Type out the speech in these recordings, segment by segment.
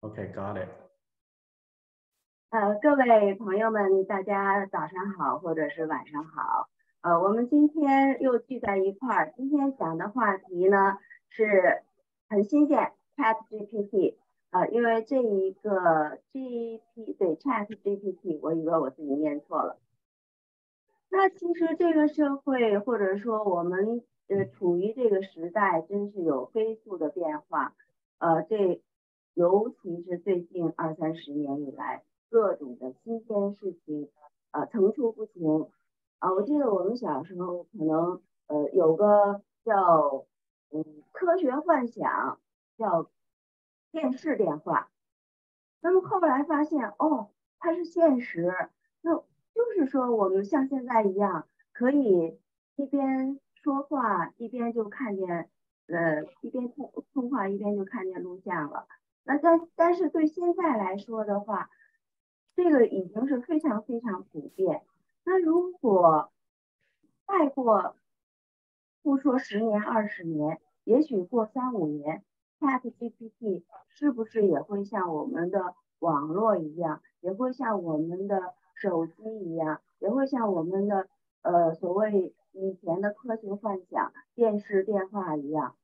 OK，got it。呃，各位朋友们，大家早上好，或者是晚上好。呃，我们今天又聚在一块儿，今天讲的话题呢是很新鲜，ChatGPT。呃，因为这一个 G P 对 ChatGPT，我以为我自己念错了。那其实这个社会或者说我们呃处于这个时代，真是有飞速的变化。呃，这尤其是最近二三十年以来，各种的新鲜事情呃层出不穷。啊，我记得我们小时候可能呃有个叫嗯科学幻想叫。电视电话，那么后来发现哦，它是现实，那就是说我们像现在一样，可以一边说话一边就看见，呃，一边通通话一边就看见录像了。那但但是对现在来说的话，这个已经是非常非常普遍。那如果再过不说十年二十年，也许过三五年。ChatGPT 是不是也会像我们的网络一样，也会像我们的手机一样，也会像我们的呃所谓以前的科学幻想电视电话一样，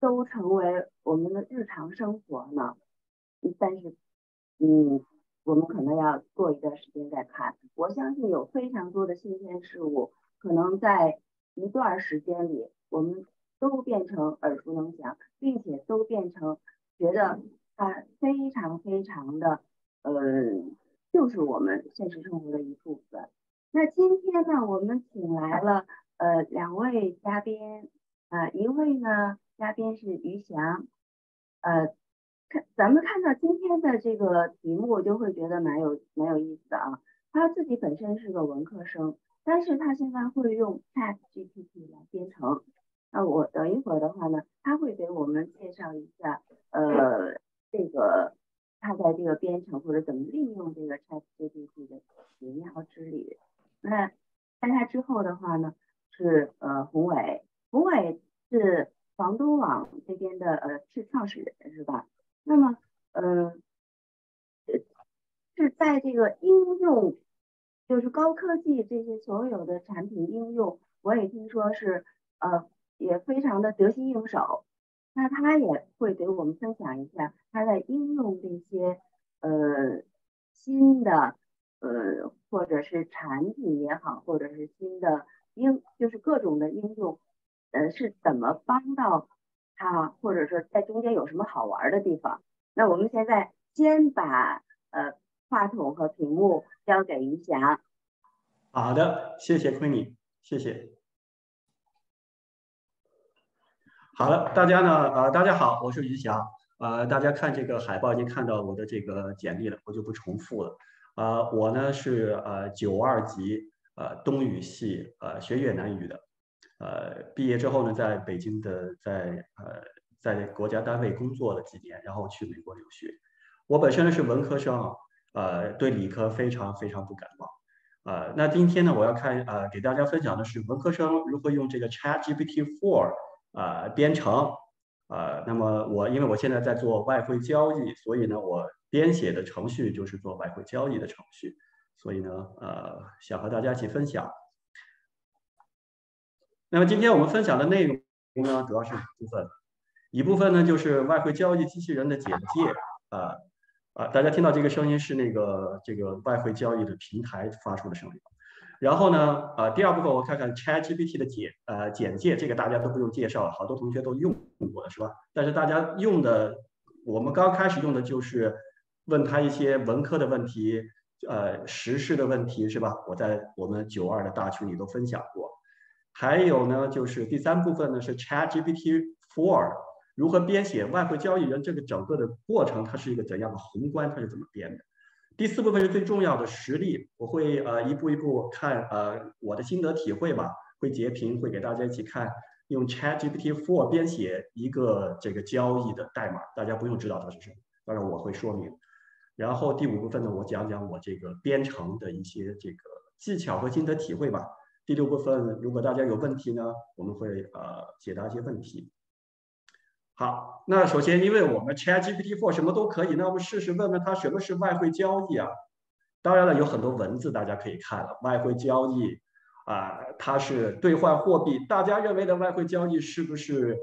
都成为我们的日常生活呢？但是，嗯，我们可能要过一段时间再看。我相信有非常多的新鲜事物，可能在一段时间里，我们。都变成耳熟能详，并且都变成觉得它非常非常的，呃，就是我们现实生活的一部分。那今天呢，我们请来了呃两位嘉宾，呃，一位呢嘉宾是于翔，呃，看咱们看到今天的这个题目就会觉得蛮有蛮有意思的啊。他自己本身是个文科生，但是他现在会用 ChatGPT 来编程。那我等一会儿的话呢，他会给我们介绍一下，呃，这个他在这个编程或者怎么利用这个 ChatGPT 的奇妙之旅。那在他之后的话呢，是呃宏伟，宏伟是房东网这边的呃是创始人是吧？那么呃是在这个应用，就是高科技这些所有的产品应用，我也听说是呃。也非常的得心应手，那他也会给我们分享一下他在应用这些呃新的呃或者是产品也好，或者是新的应就是各种的应用呃是怎么帮到他，或者说在中间有什么好玩的地方。那我们现在先把呃话筒和屏幕交给于霞。好的，谢谢 Queenie，谢谢。好了，大家呢？呃，大家好，我是于霞。呃，大家看这个海报已经看到我的这个简历了，我就不重复了。呃，我呢是呃九二级呃东语系呃学越南语的。呃，毕业之后呢，在北京的在呃在国家单位工作了几年，然后去美国留学。我本身呢是文科生，呃，对理科非常非常不感冒。呃，那今天呢，我要看呃给大家分享的是文科生如何用这个 ChatGPT Four。啊，编程，啊，那么我因为我现在在做外汇交易，所以呢，我编写的程序就是做外汇交易的程序，所以呢，呃，想和大家一起分享。那么今天我们分享的内容呢，主要是两部分，一部分呢就是外汇交易机器人的简介，啊啊，大家听到这个声音是那个这个外汇交易的平台发出的声音。然后呢，呃，第二部分我看看 ChatGPT 的简呃简介，这个大家都不用介绍了，好多同学都用过了，是吧？但是大家用的，我们刚开始用的就是问他一些文科的问题，呃，时事的问题，是吧？我在我们九二的大群里都分享过。还有呢，就是第三部分呢是 ChatGPT Four 如何编写外汇交易人这个整个的过程，它是一个怎样的宏观，它是怎么编的？第四部分是最重要的实例，我会呃一步一步看呃我的心得体会吧，会截屏会给大家一起看，用 ChatGPT for 编写一个这个交易的代码，大家不用知道它是什么，当然我会说明。然后第五部分呢，我讲讲我这个编程的一些这个技巧和心得体会吧。第六部分，如果大家有问题呢，我们会呃解答一些问题。好，那首先，因为我们 ChatGPT4 什么都可以，那我们试试问问它什么是外汇交易啊？当然了，有很多文字大家可以看了，外汇交易啊，它是兑换货币。大家认为的外汇交易是不是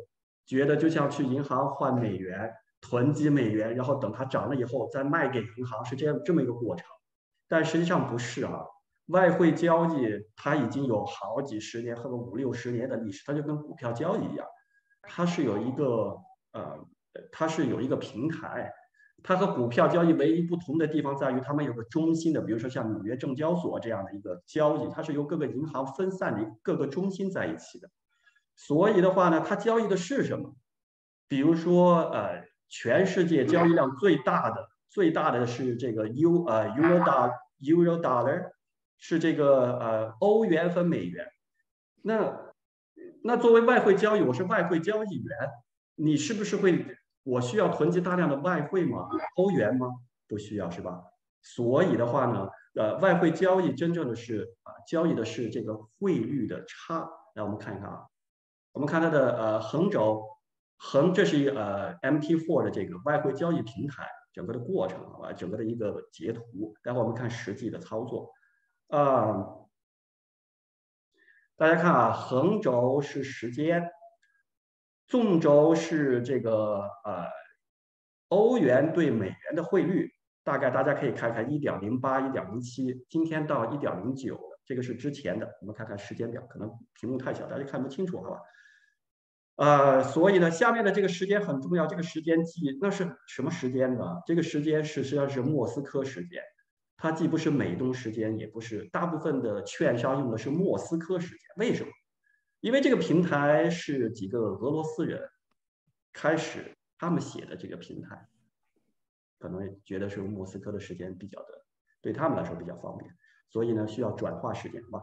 觉得就像去银行换美元、囤积美元，然后等它涨了以后再卖给银行，是这样这么一个过程？但实际上不是啊，外汇交易它已经有好几十年或者五六十年的历史，它就跟股票交易一样。它是有一个呃，它是有一个平台，它和股票交易唯一不同的地方在于，它们有个中心的，比如说像纽约证交所这样的一个交易，它是由各个银行分散的各个中心在一起的。所以的话呢，它交易的是什么？比如说呃，全世界交易量最大的最大的是这个 U 呃 Euro Dollar Euro Dollar，是这个呃欧元和美元。那那作为外汇交易，我是外汇交易员，你是不是会？我需要囤积大量的外汇吗？欧元吗？不需要，是吧？所以的话呢，呃，外汇交易真正的是啊，交易的是这个汇率的差。来，我们看一看啊，我们看它的呃横轴，横这是一呃 MT4 的这个外汇交易平台整个的过程，好吧？整个的一个截图。待会我们看实际的操作，啊。大家看啊，横轴是时间，纵轴是这个呃欧元对美元的汇率，大概大家可以看看一点零八、一点零七，今天到一点零九这个是之前的。我们看看时间表，可能屏幕太小，大家看不清楚，好吧？呃，所以呢，下面的这个时间很重要，这个时间记那是什么时间呢？这个时间是实际上是莫斯科时间。它既不是美东时间，也不是大部分的券商用的是莫斯科时间。为什么？因为这个平台是几个俄罗斯人开始他们写的这个平台，可能觉得是莫斯科的时间比较的，对他们来说比较方便，所以呢需要转化时间，吧？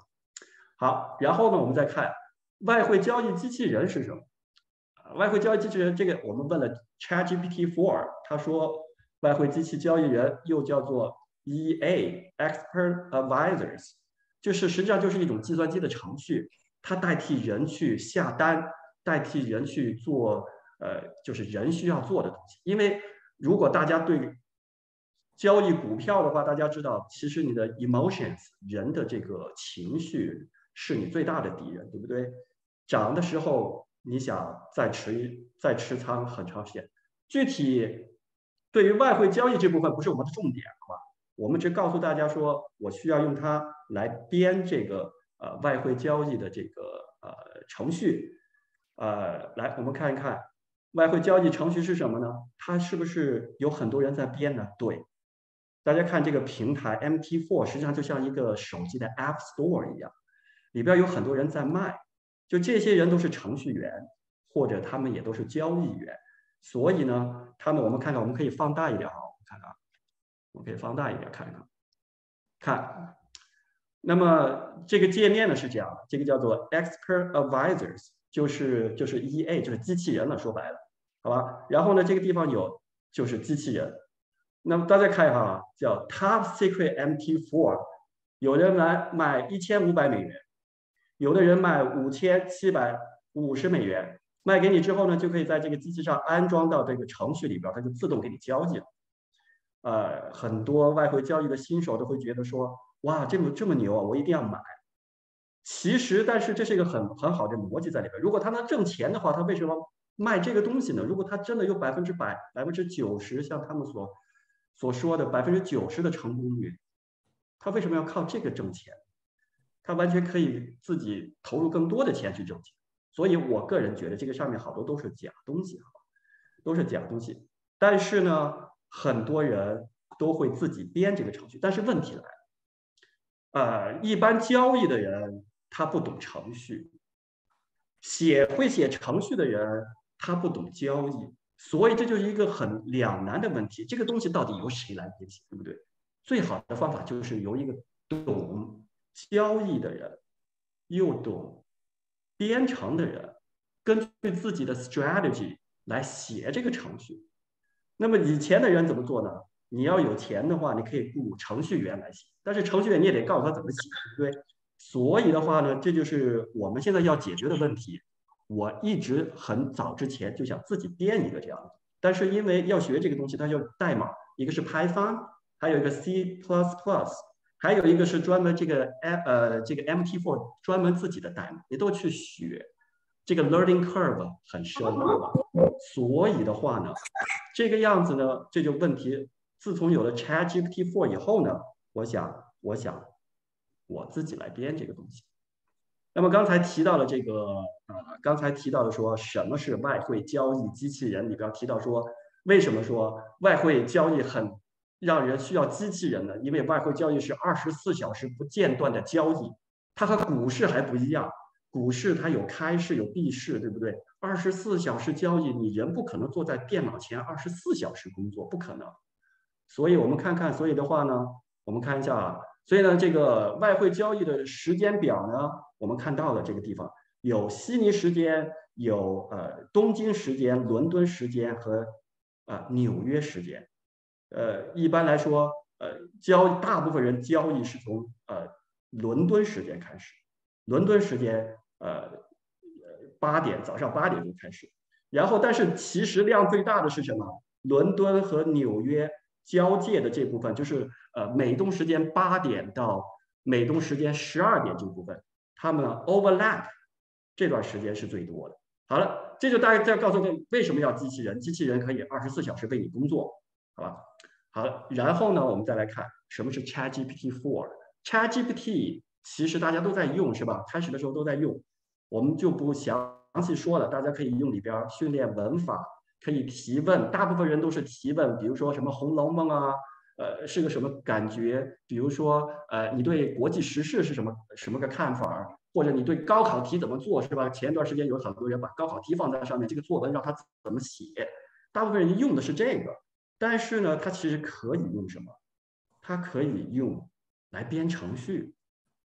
好，然后呢我们再看外汇交易机器人是什么？外汇交易机器人这个我们问了 ChatGPT4，他说外汇机器交易人又叫做。E.A. Expert Advisors，就是实际上就是一种计算机的程序，它代替人去下单，代替人去做，呃，就是人需要做的东西。因为如果大家对交易股票的话，大家知道，其实你的 emotions，人的这个情绪是你最大的敌人，对不对？涨的时候你想再持再持仓很长时间。具体对于外汇交易这部分不是我们的重点，好吧？我们只告诉大家说，我需要用它来编这个呃外汇交易的这个呃程序，呃，来我们看一看外汇交易程序是什么呢？它是不是有很多人在编呢？对，大家看这个平台 MT4，实际上就像一个手机的 App Store 一样，里边有很多人在卖，就这些人都是程序员，或者他们也都是交易员，所以呢，他们我们看看，我们可以放大一点啊，我们看看。我可以放大一点看看，看，那么这个界面呢是这样的，这个叫做 Expert Advisors，就是就是 EA，就是机器人了，说白了，好吧？然后呢，这个地方有就是机器人，那么大家看一下啊，叫 Top Secret MT4，有人来卖一千五百美元，有的人卖五千七百五十美元，卖给你之后呢，就可以在这个机器上安装到这个程序里边，它就自动给你交易了。呃，很多外汇交易的新手都会觉得说，哇，这么这么牛啊，我一定要买。其实，但是这是一个很很好的逻辑在里边。如果他能挣钱的话，他为什么卖这个东西呢？如果他真的有百分之百、百分之九十，像他们所所说的百分之九十的成功率，他为什么要靠这个挣钱？他完全可以自己投入更多的钱去挣钱。所以我个人觉得，这个上面好多都是假东西，好吧？都是假东西。但是呢？很多人都会自己编这个程序，但是问题来了，呃，一般交易的人他不懂程序，写会写程序的人他不懂交易，所以这就是一个很两难的问题。这个东西到底由谁来编写，对不对？最好的方法就是由一个懂交易的人，又懂编程的人，根据自己的 strategy 来写这个程序。那么以前的人怎么做呢？你要有钱的话，你可以雇程序员来写，但是程序员你也得告诉他怎么写，对不对？所以的话呢，这就是我们现在要解决的问题。我一直很早之前就想自己编一个这样的，但是因为要学这个东西，它要代码，一个是 Python，还有一个 C++，还有一个是专门这个呃这个 MT4 专门自己的代码，你都去学，这个 learning curve 很深，所以的话呢，这个样子呢，这就问题。自从有了 ChatGPT4 以后呢，我想，我想我自己来编这个东西。那么刚才提到了这个，呃，刚才提到的说什么是外汇交易机器人里边提到说，为什么说外汇交易很让人需要机器人呢？因为外汇交易是二十四小时不间断的交易，它和股市还不一样，股市它有开市有闭市，对不对？二十四小时交易，你人不可能坐在电脑前二十四小时工作，不可能。所以我们看看，所以的话呢，我们看一下啊。所以呢，这个外汇交易的时间表呢，我们看到了这个地方有悉尼时间，有呃东京时间、伦敦时间和啊纽约时间。呃，一般来说，呃交大部分人交易是从呃伦敦时间开始，伦敦时间呃八点早上八点钟开始，然后但是其实量最大的是什么？伦敦和纽约。交界的这部分就是呃美东时间八点到美东时间十二点这部分，他们 overlap 这段时间是最多的。好了，这就大概再告诉你为什么要机器人，机器人可以二十四小时为你工作，好吧？好了，然后呢，我们再来看什么是 ChatGPT Four。ChatGPT 其实大家都在用是吧？开始的时候都在用，我们就不详细说了，大家可以用里边训练文法。可以提问，大部分人都是提问，比如说什么《红楼梦》啊，呃，是个什么感觉？比如说，呃，你对国际时事是什么什么个看法？或者你对高考题怎么做，是吧？前一段时间有很多人把高考题放在上面，这个作文让他怎么写？大部分人用的是这个，但是呢，它其实可以用什么？它可以用来编程序，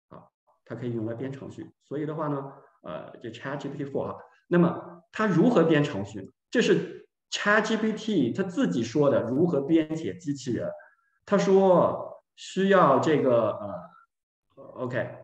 啊，它可以用来编程序。所以的话呢，呃，这 ChatGPT4 啊，那么它如何编程序？这是。ChatGPT 它自己说的如何编写机器人，他说需要这个呃，OK，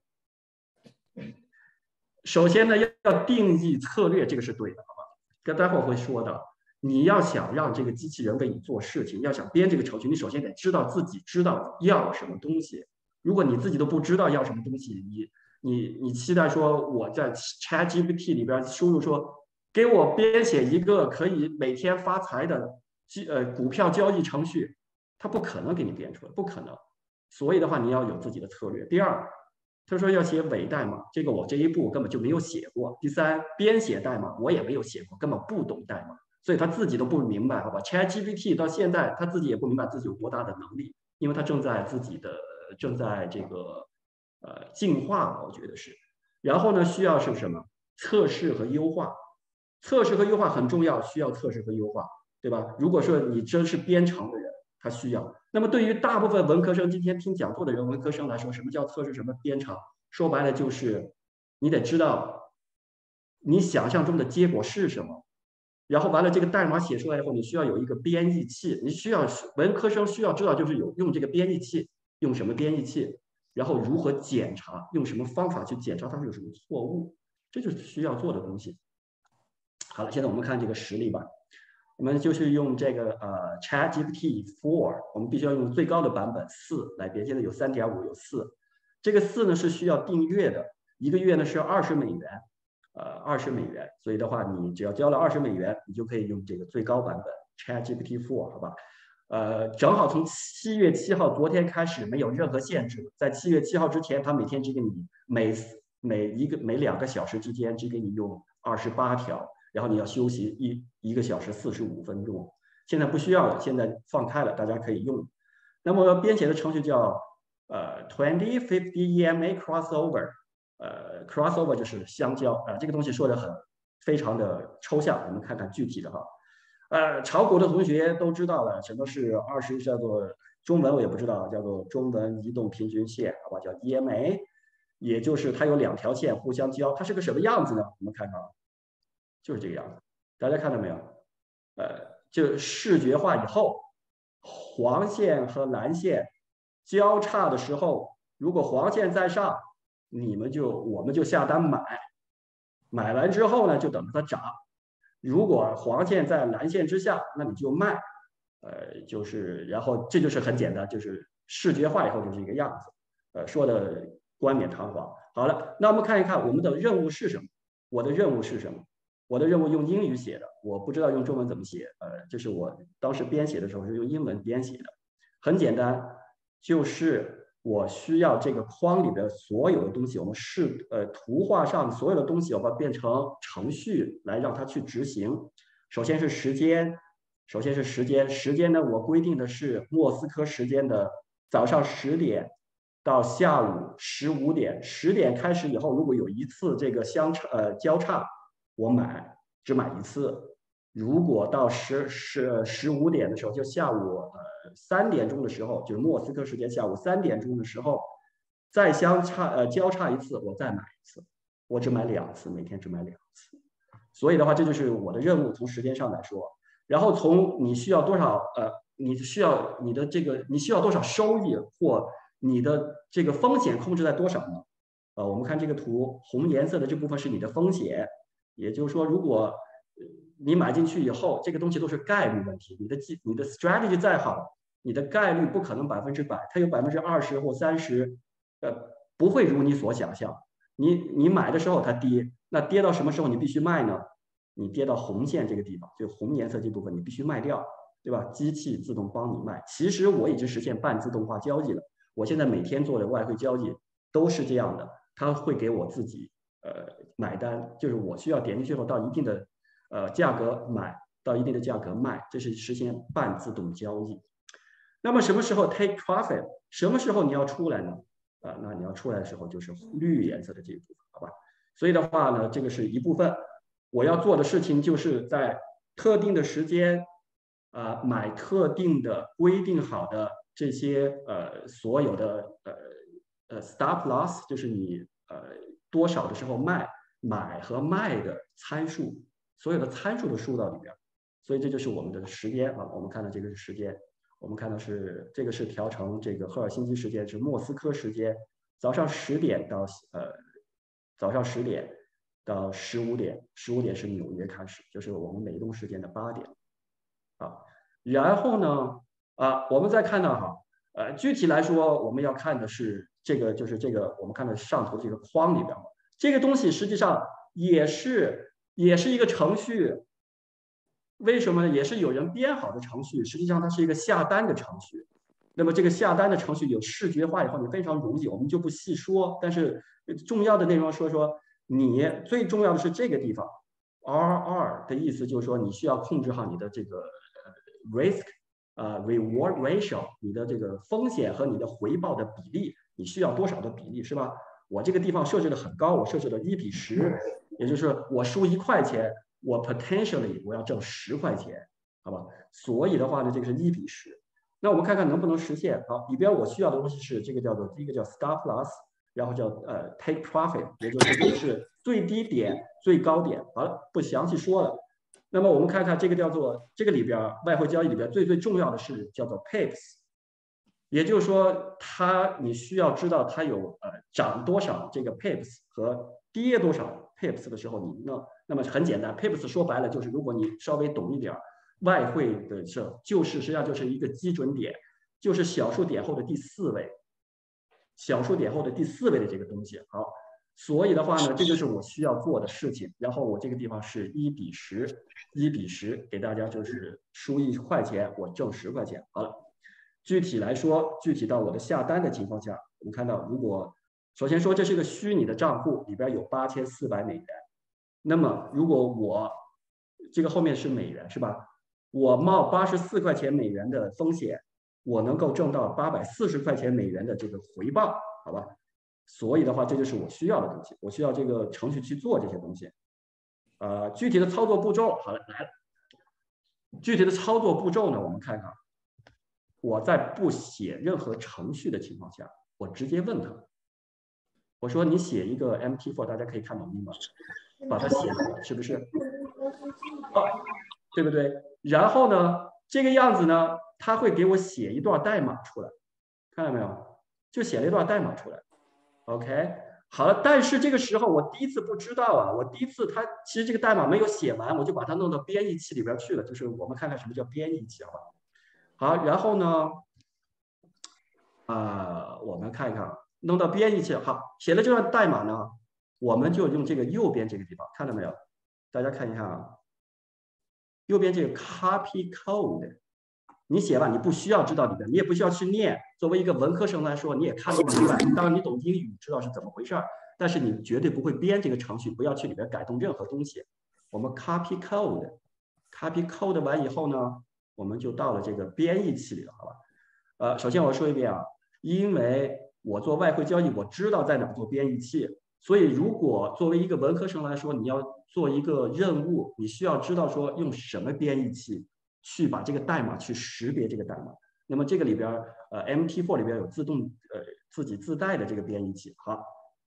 首先呢要要定义策略，这个是对的，好吧？跟待会儿会说的。你要想让这个机器人为你做事情，要想编这个程序，你首先得知道自己知道要什么东西。如果你自己都不知道要什么东西，你你你期待说我在 ChatGPT 里边输入说。给我编写一个可以每天发财的机呃股票交易程序，他不可能给你编出来，不可能。所以的话，你要有自己的策略。第二，他说要写伪代码，这个我这一步根本就没有写过。第三，编写代码我也没有写过，根本不懂代码，所以他自己都不明白，好吧？ChatGPT 到现在他自己也不明白自己有多大的能力，因为他正在自己的正在这个呃进化吧，我觉得是。然后呢，需要是什么？测试和优化。测试和优化很重要，需要测试和优化，对吧？如果说你真是编程的人，他需要。那么对于大部分文科生，今天听讲座的人，文科生来说，什么叫测试？什么编程？说白了就是，你得知道你想象中的结果是什么。然后完了，这个代码写出来以后，你需要有一个编译器，你需要文科生需要知道就是有用这个编译器，用什么编译器，然后如何检查，用什么方法去检查它有什么错误，这就是需要做的东西。好了，现在我们看这个实例吧。我们就是用这个呃 ChatGPT Four，我们必须要用最高的版本四来编。现在有三点五，有四。这个四呢是需要订阅的，一个月呢是二十美元，呃，二十美元。所以的话，你只要交了二十美元，你就可以用这个最高版本 ChatGPT Four，好吧？呃，正好从七月七号昨天开始没有任何限制，在七月七号之前，它每天只给你每每一个每两个小时之间只给你用二十八条。然后你要休息一一个小时四十五分钟，现在不需要了，现在放开了，大家可以用。那么编写的程序叫呃 twenty fifty EMA crossover，呃 crossover 就是相交啊，这个东西说的很非常的抽象，我们看看具体的哈。呃，炒股的同学都知道了，什么是二十叫做中文我也不知道，叫做中文移动平均线，好吧，叫 EMA，也就是它有两条线互相交，它是个什么样子呢？我们看看。就是这个样子，大家看到没有？呃，就视觉化以后，黄线和蓝线交叉的时候，如果黄线在上，你们就我们就下单买；买完之后呢，就等着它涨。如果黄线在蓝线之下，那你就卖。呃，就是然后这就是很简单，就是视觉化以后就是一个样子。呃，说的冠冕堂皇。好了，那我们看一看我们的任务是什么？我的任务是什么？我的任务用英语写的，我不知道用中文怎么写。呃，这是我当时编写的时候是用英文编写的，很简单，就是我需要这个框里边所有的东西，我们是呃图画上所有的东西，我把它变成程序来让它去执行。首先是时间，首先是时间，时间呢，我规定的是莫斯科时间的早上十点。到下午十五点，十点开始以后，如果有一次这个相差呃交叉，我买只买一次。如果到十十十五点的时候，就下午呃三点钟的时候，就是莫斯科时间下午三点钟的时候，再相差呃交叉一次，我再买一次。我只买两次，每天只买两次。所以的话，这就是我的任务。从时间上来说，然后从你需要多少呃，你需要你的这个你需要多少收益或。你的这个风险控制在多少呢？呃，我们看这个图，红颜色的这部分是你的风险，也就是说，如果你买进去以后，这个东西都是概率问题。你的计，你的 strategy 再好，你的概率不可能百分之百，它有百分之二十或三十，呃，不会如你所想象。你你买的时候它跌，那跌到什么时候你必须卖呢？你跌到红线这个地方，就红颜色这部分你必须卖掉，对吧？机器自动帮你卖。其实我已经实现半自动化交易了。我现在每天做的外汇交易都是这样的，它会给我自己呃买单，就是我需要点进去后到一定的呃价格买，到一定的价格卖，这是实现半自动交易。那么什么时候 take profit？什么时候你要出来呢？啊，那你要出来的时候就是绿颜色的这一部分，好吧？所以的话呢，这个是一部分我要做的事情，就是在特定的时间啊买特定的规定好的。这些呃所有的呃呃 stop loss 就是你呃多少的时候卖买和卖的参数，所有的参数都输到里边，所以这就是我们的时间啊。我们看到这个是时间，我们看到是这个是调成这个赫尔辛基时间是莫斯科时间早上十点到呃早上十点到十五点，十五点是纽约开始，就是我们美东时间的八点啊，然后呢？啊，我们再看到哈，呃，具体来说，我们要看的是这个，就是这个，我们看的上头这个框里边，这个东西实际上也是也是一个程序，为什么呢？也是有人编好的程序，实际上它是一个下单的程序。那么这个下单的程序有视觉化以后，你非常容易，我们就不细说。但是重要的内容说说，你最重要的是这个地方，RR 的意思就是说，你需要控制好你的这个 risk。呃，reward ratio，你的这个风险和你的回报的比例，你需要多少的比例是吧？我这个地方设置的很高，我设置了一比十，也就是我输一块钱，我 potentially 我要挣十块钱，好吧？所以的话呢，这个是一比十。那我们看看能不能实现。好，里边我需要的东西是这个叫做第一个叫 stop loss，然后叫呃 take profit，也就是这个是最低点、最高点。好了，不详细说了。那么我们看看这个叫做这个里边外汇交易里边最最重要的是叫做 pips，也就是说它你需要知道它有呃涨多少这个 pips 和跌多少 pips 的时候，你那那么很简单，pips 说白了就是如果你稍微懂一点外汇的时候，就是实际上就是一个基准点，就是小数点后的第四位，小数点后的第四位的这个东西。好。所以的话呢，这就是我需要做的事情。然后我这个地方是一比十，一比十，给大家就是输一块钱，我挣十块钱。好了，具体来说，具体到我的下单的情况下，我们看到，如果首先说这是一个虚拟的账户，里边有八千四百美元。那么如果我这个后面是美元是吧？我冒八十四块钱美元的风险，我能够挣到八百四十块钱美元的这个回报，好吧？所以的话，这就是我需要的东西。我需要这个程序去做这些东西。呃，具体的操作步骤，好了，来了。具体的操作步骤呢，我们看看。我在不写任何程序的情况下，我直接问他，我说：“你写一个 MT4，大家可以看懂吗？把它写了，是不是？啊，对不对？然后呢，这个样子呢，他会给我写一段代码出来，看到没有？就写了一段代码出来。” OK，好了，但是这个时候我第一次不知道啊，我第一次他其实这个代码没有写完，我就把它弄到编译器里边去了。就是我们看看什么叫编译器，好吧？好，然后呢，啊，我们看一看，弄到编译器，好，写了这段代码呢，我们就用这个右边这个地方，看到没有？大家看一下啊，右边这个 copy code。你写吧，你不需要知道里边，你也不需要去念。作为一个文科生来说，你也看不明白。当然，你懂英语，知道是怎么回事儿，但是你绝对不会编这个程序，不要去里边改动任何东西。我们 copy code，copy code 完以后呢，我们就到了这个编译器里了，好吧？呃，首先我说一遍啊，因为我做外汇交易，我知道在哪做编译器，所以如果作为一个文科生来说，你要做一个任务，你需要知道说用什么编译器。去把这个代码去识别这个代码，那么这个里边呃，MT4 里边有自动呃自己自带的这个编译器。好，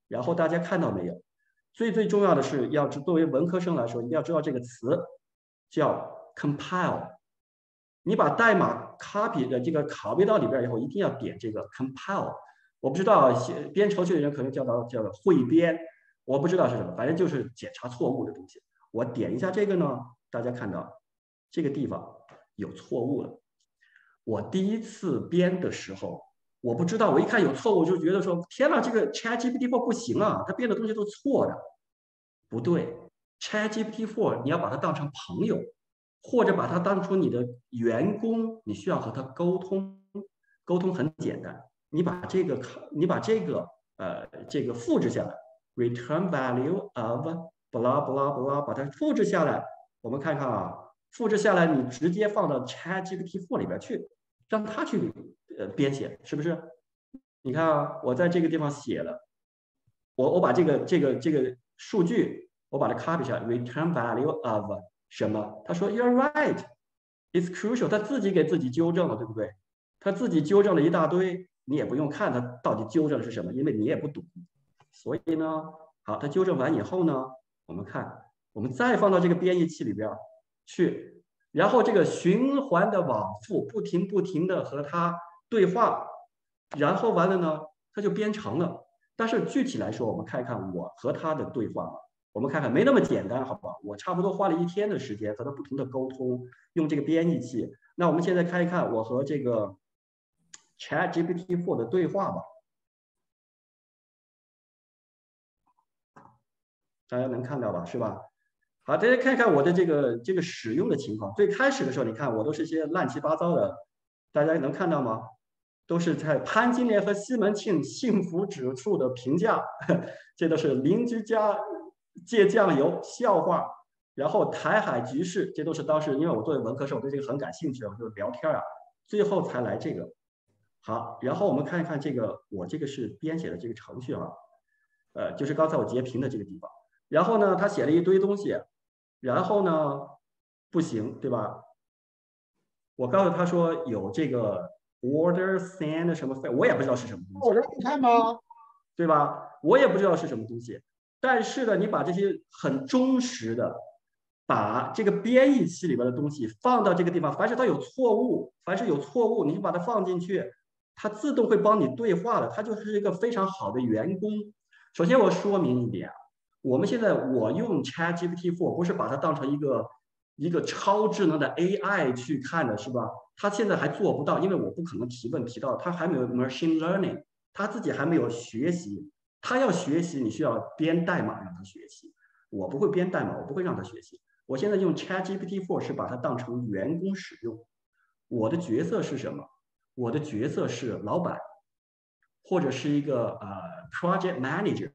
然后大家看到没有？最最重要的是要知作为文科生来说，一定要知道这个词叫 compile。你把代码 copy 的这个拷贝到里边以后，一定要点这个 compile。我不知道编程序的人可能叫到叫汇编，我不知道是什么，反正就是检查错误的东西。我点一下这个呢，大家看到这个地方。有错误了。我第一次编的时候，我不知道，我一看有错误，就觉得说：“天哪，这个 ChatGPT4 不行啊，它编的东西都错的。”不对，ChatGPT4 你要把它当成朋友，或者把它当成你的员工，你需要和他沟通。沟通很简单，你把这个你把这个呃这个复制下来，return value of blah blah blah，把它复制下来，我们看看啊。复制下来，你直接放到 ChatGPT4 里边去，让它去呃编写，是不是？你看啊，我在这个地方写了，我我把这个这个这个数据，我把它 copy 下来，return value of 什么？他说 You're right, it's crucial。他自己给自己纠正了，对不对？他自己纠正了一大堆，你也不用看他到底纠正的是什么，因为你也不懂。所以呢，好，他纠正完以后呢，我们看，我们再放到这个编译器里边。去，然后这个循环的往复，不停不停的和他对话，然后完了呢，他就编程了。但是具体来说，我们看一看我和他的对话，我们看看没那么简单，好不好？我差不多花了一天的时间和他不停的沟通，用这个编译器。那我们现在看一看我和这个 ChatGPT4 的对话吧，大家能看到吧？是吧？好，大家看看我的这个这个使用的情况。最开始的时候，你看我都是一些乱七八糟的，大家能看到吗？都是在潘金莲和西门庆幸福指数的评价，这都是邻居家借酱油笑话，然后台海局势，这都是当时因为我作为文科生，我对这个很感兴趣，我就聊天啊，最后才来这个。好，然后我们看一看这个，我这个是编写的这个程序啊，呃，就是刚才我截屏的这个地方。然后呢，他写了一堆东西。然后呢，不行，对吧？我告诉他说有这个 order send 什么费，我也不知道是什么东西。我让你看吗？对吧？我也不知道是什么东西。但是呢，你把这些很忠实的，把这个编译器里边的东西放到这个地方，凡是它有错误，凡是有错误，你就把它放进去，它自动会帮你对话的，它就是一个非常好的员工。首先我说明一点。我们现在我用 ChatGPT4 不是把它当成一个一个超智能的 AI 去看的，是吧？它现在还做不到，因为我不可能提问提到，它还没有 machine learning，它自己还没有学习。他要学习，你需要编代码让他学习。我不会编代码，我不会让他学习。我现在用 ChatGPT4 是把它当成员工使用。我的角色是什么？我的角色是老板，或者是一个呃 project manager。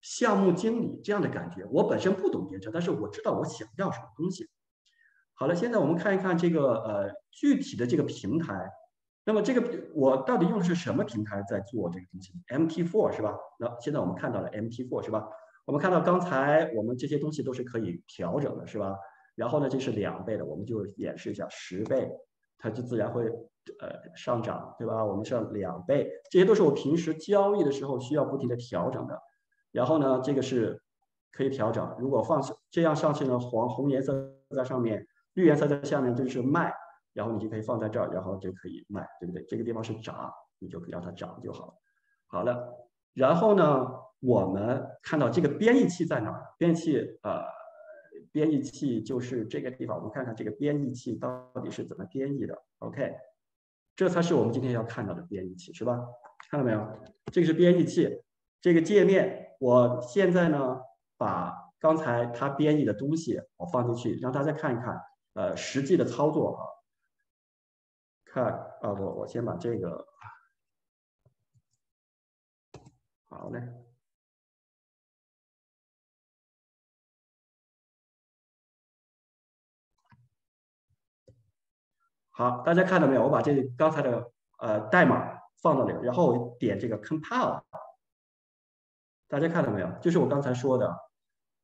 项目经理这样的感觉，我本身不懂编程，但是我知道我想要什么东西。好了，现在我们看一看这个呃具体的这个平台。那么这个我到底用的是什么平台在做这个东西？MT4 是吧？那现在我们看到了 MT4 是吧？我们看到刚才我们这些东西都是可以调整的是吧？然后呢，这是两倍的，我们就演示一下十倍，它就自然会呃上涨，对吧？我们是两倍，这些都是我平时交易的时候需要不停的调整的。然后呢，这个是可以调整。如果放这样上去呢，黄红颜色在上面，绿颜色在下面，就是卖。然后你就可以放在这儿，然后就可以卖，对不对？这个地方是涨，你就让它涨就好了。好了，然后呢，我们看到这个编译器在哪儿？编译器呃，编译器就是这个地方。我们看看这个编译器到底是怎么编译的。OK，这才是我们今天要看到的编译器，是吧？看到没有？这个是编译器，这个界面。我现在呢，把刚才它编译的东西我放进去，让大家看一看，呃，实际的操作啊。看啊，我我先把这个。好嘞，好，大家看到没有？我把这刚才的呃代码放到里，然后点这个 compile，大家看到没有？就是我刚才说的，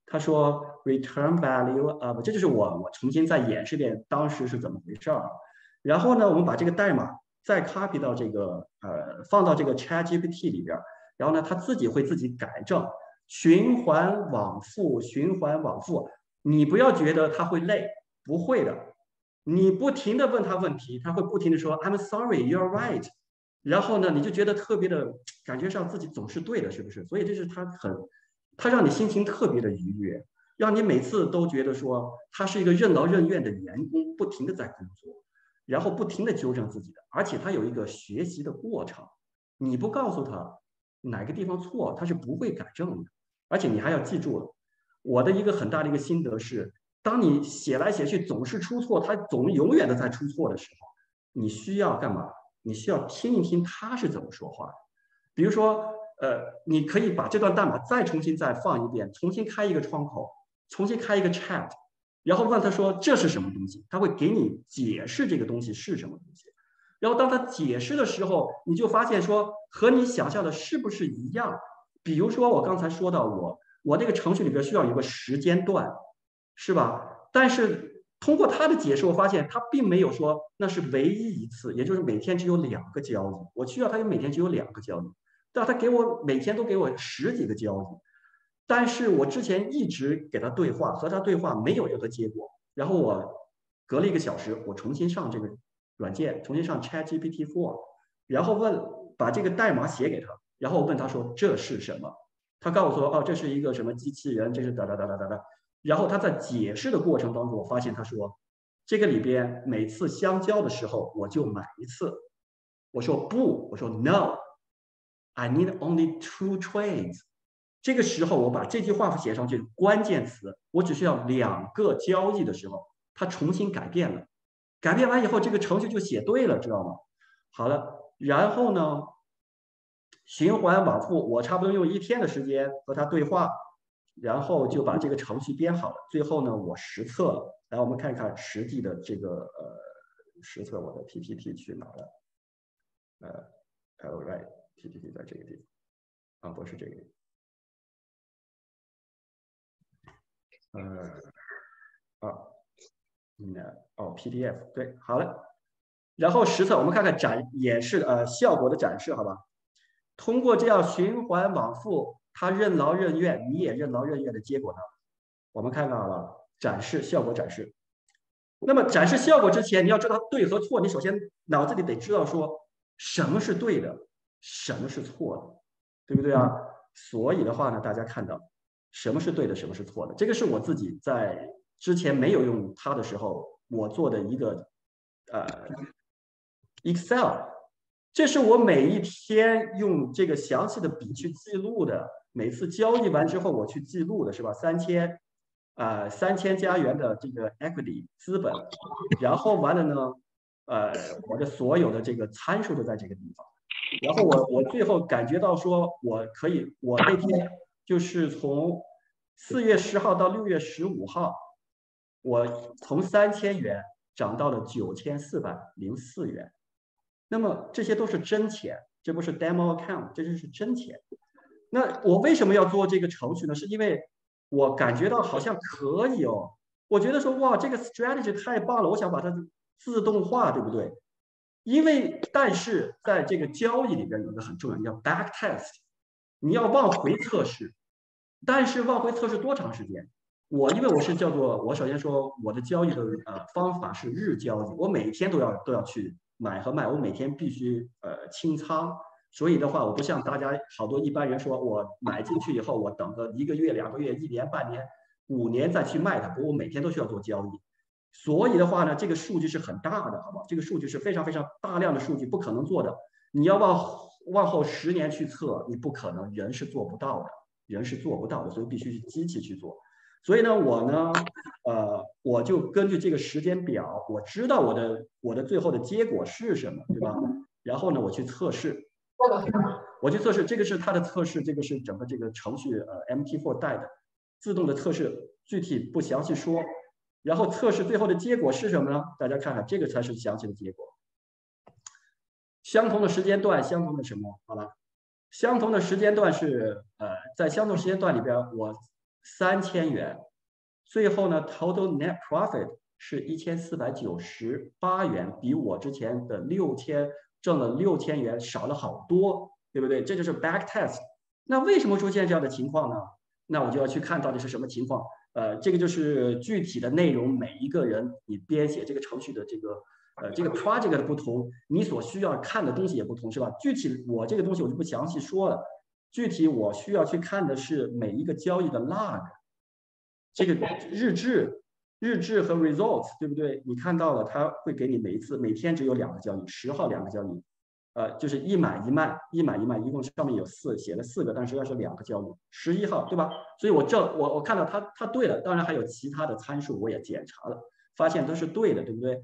他说 return value 啊，不，这就是我我重新再演示一遍当时是怎么回事儿。然后呢，我们把这个代码再 copy 到这个呃放到这个 ChatGPT 里边。然后呢，它自己会自己改正，循环往复，循环往复。你不要觉得他会累，不会的。你不停的问他问题，他会不停的说 "I'm sorry, you're right"。然后呢，你就觉得特别的感觉上自己总是对的，是不是？所以这是他很，他让你心情特别的愉悦，让你每次都觉得说他是一个任劳任怨的员工，不停的在工作，然后不停的纠正自己的，而且他有一个学习的过程。你不告诉他。哪个地方错，他是不会改正的。而且你还要记住了，我的一个很大的一个心得是，当你写来写去总是出错，他总永远的在出错的时候，你需要干嘛？你需要听一听他是怎么说话的。比如说，呃，你可以把这段代码再重新再放一遍，重新开一个窗口，重新开一个 chat，然后问他说这是什么东西，他会给你解释这个东西是什么东西。然后当他解释的时候，你就发现说和你想象的是不是一样？比如说我刚才说到我我那个程序里边需要一个时间段，是吧？但是通过他的解释，我发现他并没有说那是唯一一次，也就是每天只有两个交易。我需要他有每天只有两个交易，但他给我每天都给我十几个交易，但是我之前一直给他对话，和他对话没有任何结果。然后我隔了一个小时，我重新上这个。软件重新上 ChatGPT Four，然后问把这个代码写给他，然后问他说这是什么？他告诉我说哦，这是一个什么机器人，这是哒哒哒哒哒哒。然后他在解释的过程当中，我发现他说这个里边每次相交的时候我就买一次。我说不，我说 No，I need only two trades。这个时候我把这句话写上去，关键词我只需要两个交易的时候，它重新改变了。改变完以后，这个程序就写对了，知道吗？好了，然后呢，循环往复，我差不多用一天的时间和他对话，然后就把这个程序编好了。最后呢，我实测了，来我们看看实际的这个呃实测我的 PPT 去哪了？呃，All right，PPT 在这个地方，啊，不是这个，呃，啊。嗯，哦，PDF 对，好了，然后实测，我们看看展演示呃效果的展示，好吧？通过这样循环往复，他任劳任怨，你也任劳任怨的结果呢？我们看看好了，展示效果展示。那么展示效果之前，你要知道对和错，你首先脑子里得知道说什么是对的，什么是错的，对不对啊？所以的话呢，大家看到什么是对的，什么是错的，这个是我自己在。之前没有用它的时候，我做的一个呃 Excel，这是我每一天用这个详细的笔去记录的。每次交易完之后，我去记录的是吧？三千啊，三千加元的这个 equity 资本，然后完了呢，呃，我的所有的这个参数都在这个地方。然后我我最后感觉到说，我可以，我那天就是从四月十号到六月十五号。我从三千元涨到了九千四百零四元，那么这些都是真钱，这不是 demo account，这就是真钱。那我为什么要做这个程序呢？是因为我感觉到好像可以哦，我觉得说哇，这个 strategy 太棒了，我想把它自动化，对不对？因为但是在这个交易里边有个很重要，叫 back test，你要往回测试，但是往回测试多长时间？我因为我是叫做我首先说我的交易的呃方法是日交易，我每天都要都要去买和卖，我每天必须呃清仓，所以的话，我不像大家好多一般人说，我买进去以后，我等个一个月、两个月、一年、半年、五年再去卖它，不过，我每天都需要做交易。所以的话呢，这个数据是很大的，好不好？这个数据是非常非常大量的数据，不可能做的。你要往往后十年去测，你不可能，人是做不到的，人是做不到的，所以必须是机器去做。所以呢，我呢，呃，我就根据这个时间表，我知道我的我的最后的结果是什么，对吧？然后呢，我去测试，我去测试，这个是它的测试，这个是整个这个程序呃 MT4 带的自动的测试，具体不详细说。然后测试最后的结果是什么呢？大家看看，这个才是详细的结果。相同的时间段，相同的什么？好了，相同的时间段是呃，在相同时间段里边，我三千元，最后呢，total net profit 是一千四百九十八元，比我之前的六千挣了六千元少了好多，对不对？这就是 back test。那为什么出现这样的情况呢？那我就要去看到底是什么情况。呃，这个就是具体的内容，每一个人你编写这个程序的这个呃这个 project 的不同，你所需要看的东西也不同，是吧？具体我这个东西我就不详细说了。具体我需要去看的是每一个交易的 log，这个日志、日志和 results，对不对？你看到了，它会给你每一次每天只有两个交易，十号两个交易。呃，就是一买一卖，一买一卖，一共上面有四写了四个，但实际上是两个交易，十一号，对吧？所以我这我我看到它它对了，当然还有其他的参数我也检查了，发现都是对的，对不对？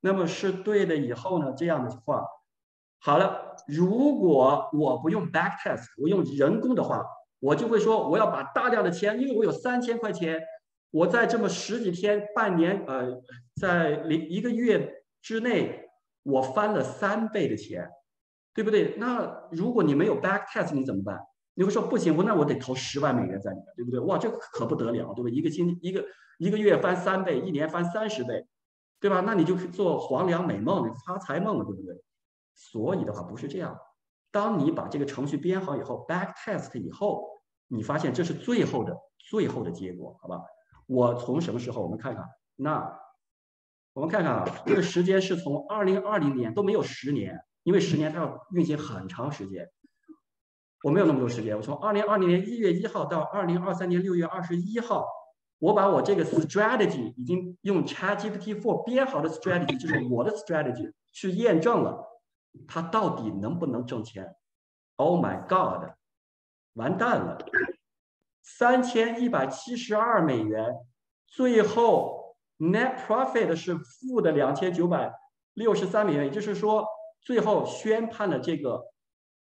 那么是对的以后呢，这样的话，好了，如果我不用 back test，我用人工的话，我就会说我要把大量的钱，因为我有三千块钱，我在这么十几天、半年，呃，在零一个月之内，我翻了三倍的钱。对不对？那如果你没有 back test，你怎么办？你会说不行，我那我得投十万美元在里面，对不对？哇，这可不得了，对不对？一个星一个一个月翻三倍，一年翻三十倍，对吧？那你就做黄粱美梦，发财梦，对不对？所以的话不是这样。当你把这个程序编好以后，back test 以后，你发现这是最后的最后的结果，好吧？我从什么时候？我们看看，那我们看看啊，这个时间是从二零二零年都没有十年。因为十年它要运行很长时间，我没有那么多时间。我从二零二零年一月一号到二零二三年六月二十一号，我把我这个 strategy 已经用 chatgpt for 编好的 strategy，就是我的 strategy 去验证了，它到底能不能挣钱？Oh my God，完蛋了，三千一百七十二美元，最后 net profit 是负的两千九百六十三美元，也就是说。最后宣判了这个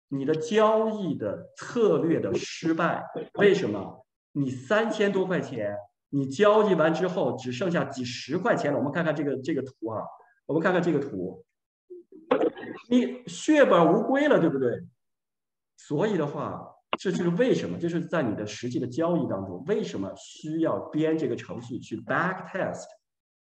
你的交易的策略的失败，为什么？你三千多块钱，你交易完之后只剩下几十块钱了。我们看看这个这个图啊，我们看看这个图，你血本无归了，对不对？所以的话，这就是为什么，就是在你的实际的交易当中，为什么需要编这个程序去 back test，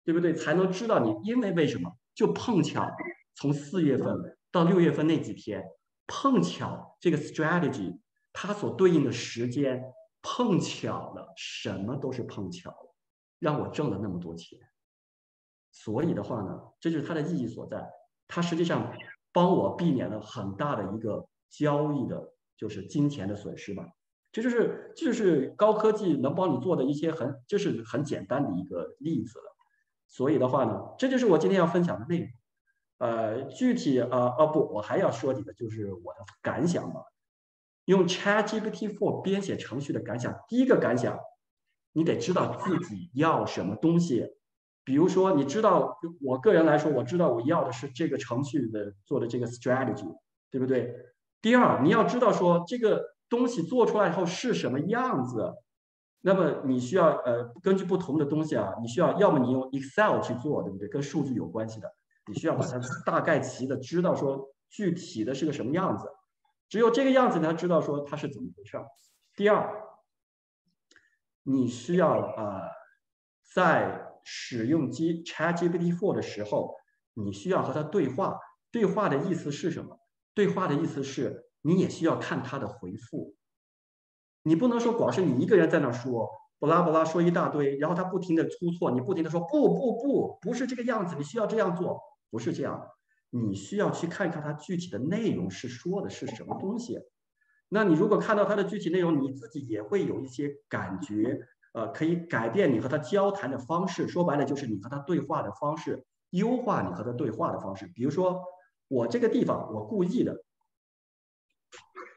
对不对？才能知道你，因为为什么？就碰巧。从四月份到六月份那几天，碰巧这个 strategy 它所对应的时间碰巧了，什么都是碰巧，让我挣了那么多钱。所以的话呢，这就是它的意义所在。它实际上帮我避免了很大的一个交易的，就是金钱的损失吧。这就是就是高科技能帮你做的一些很就是很简单的一个例子了。所以的话呢，这就是我今天要分享的内容。呃，具体呃哦不，我还要说几个，就是我的感想吧。用 ChatGPT Four 编写程序的感想，第一个感想，你得知道自己要什么东西。比如说，你知道，我个人来说，我知道我要的是这个程序的做的这个 strategy，对不对？第二，你要知道说这个东西做出来以后是什么样子。那么你需要呃，根据不同的东西啊，你需要要么你用 Excel 去做，对不对？跟数据有关系的。你需要把它大概齐的知道说具体的是个什么样子，只有这个样子你才知道说他是怎么回事。第二，你需要呃在使用 G ChatGPT Four 的时候，你需要和他对话。对话的意思是什么？对话的意思是你也需要看他的回复。你不能说光是你一个人在那说。巴拉巴拉说一大堆，然后他不停的出错，你不停的说不不不，不是这个样子，你需要这样做，不是这样。你需要去看看它具体的内容是说的是什么东西。那你如果看到它的具体内容，你自己也会有一些感觉，呃，可以改变你和他交谈的方式。说白了就是你和他对话的方式，优化你和他对话的方式。比如说，我这个地方我故意的，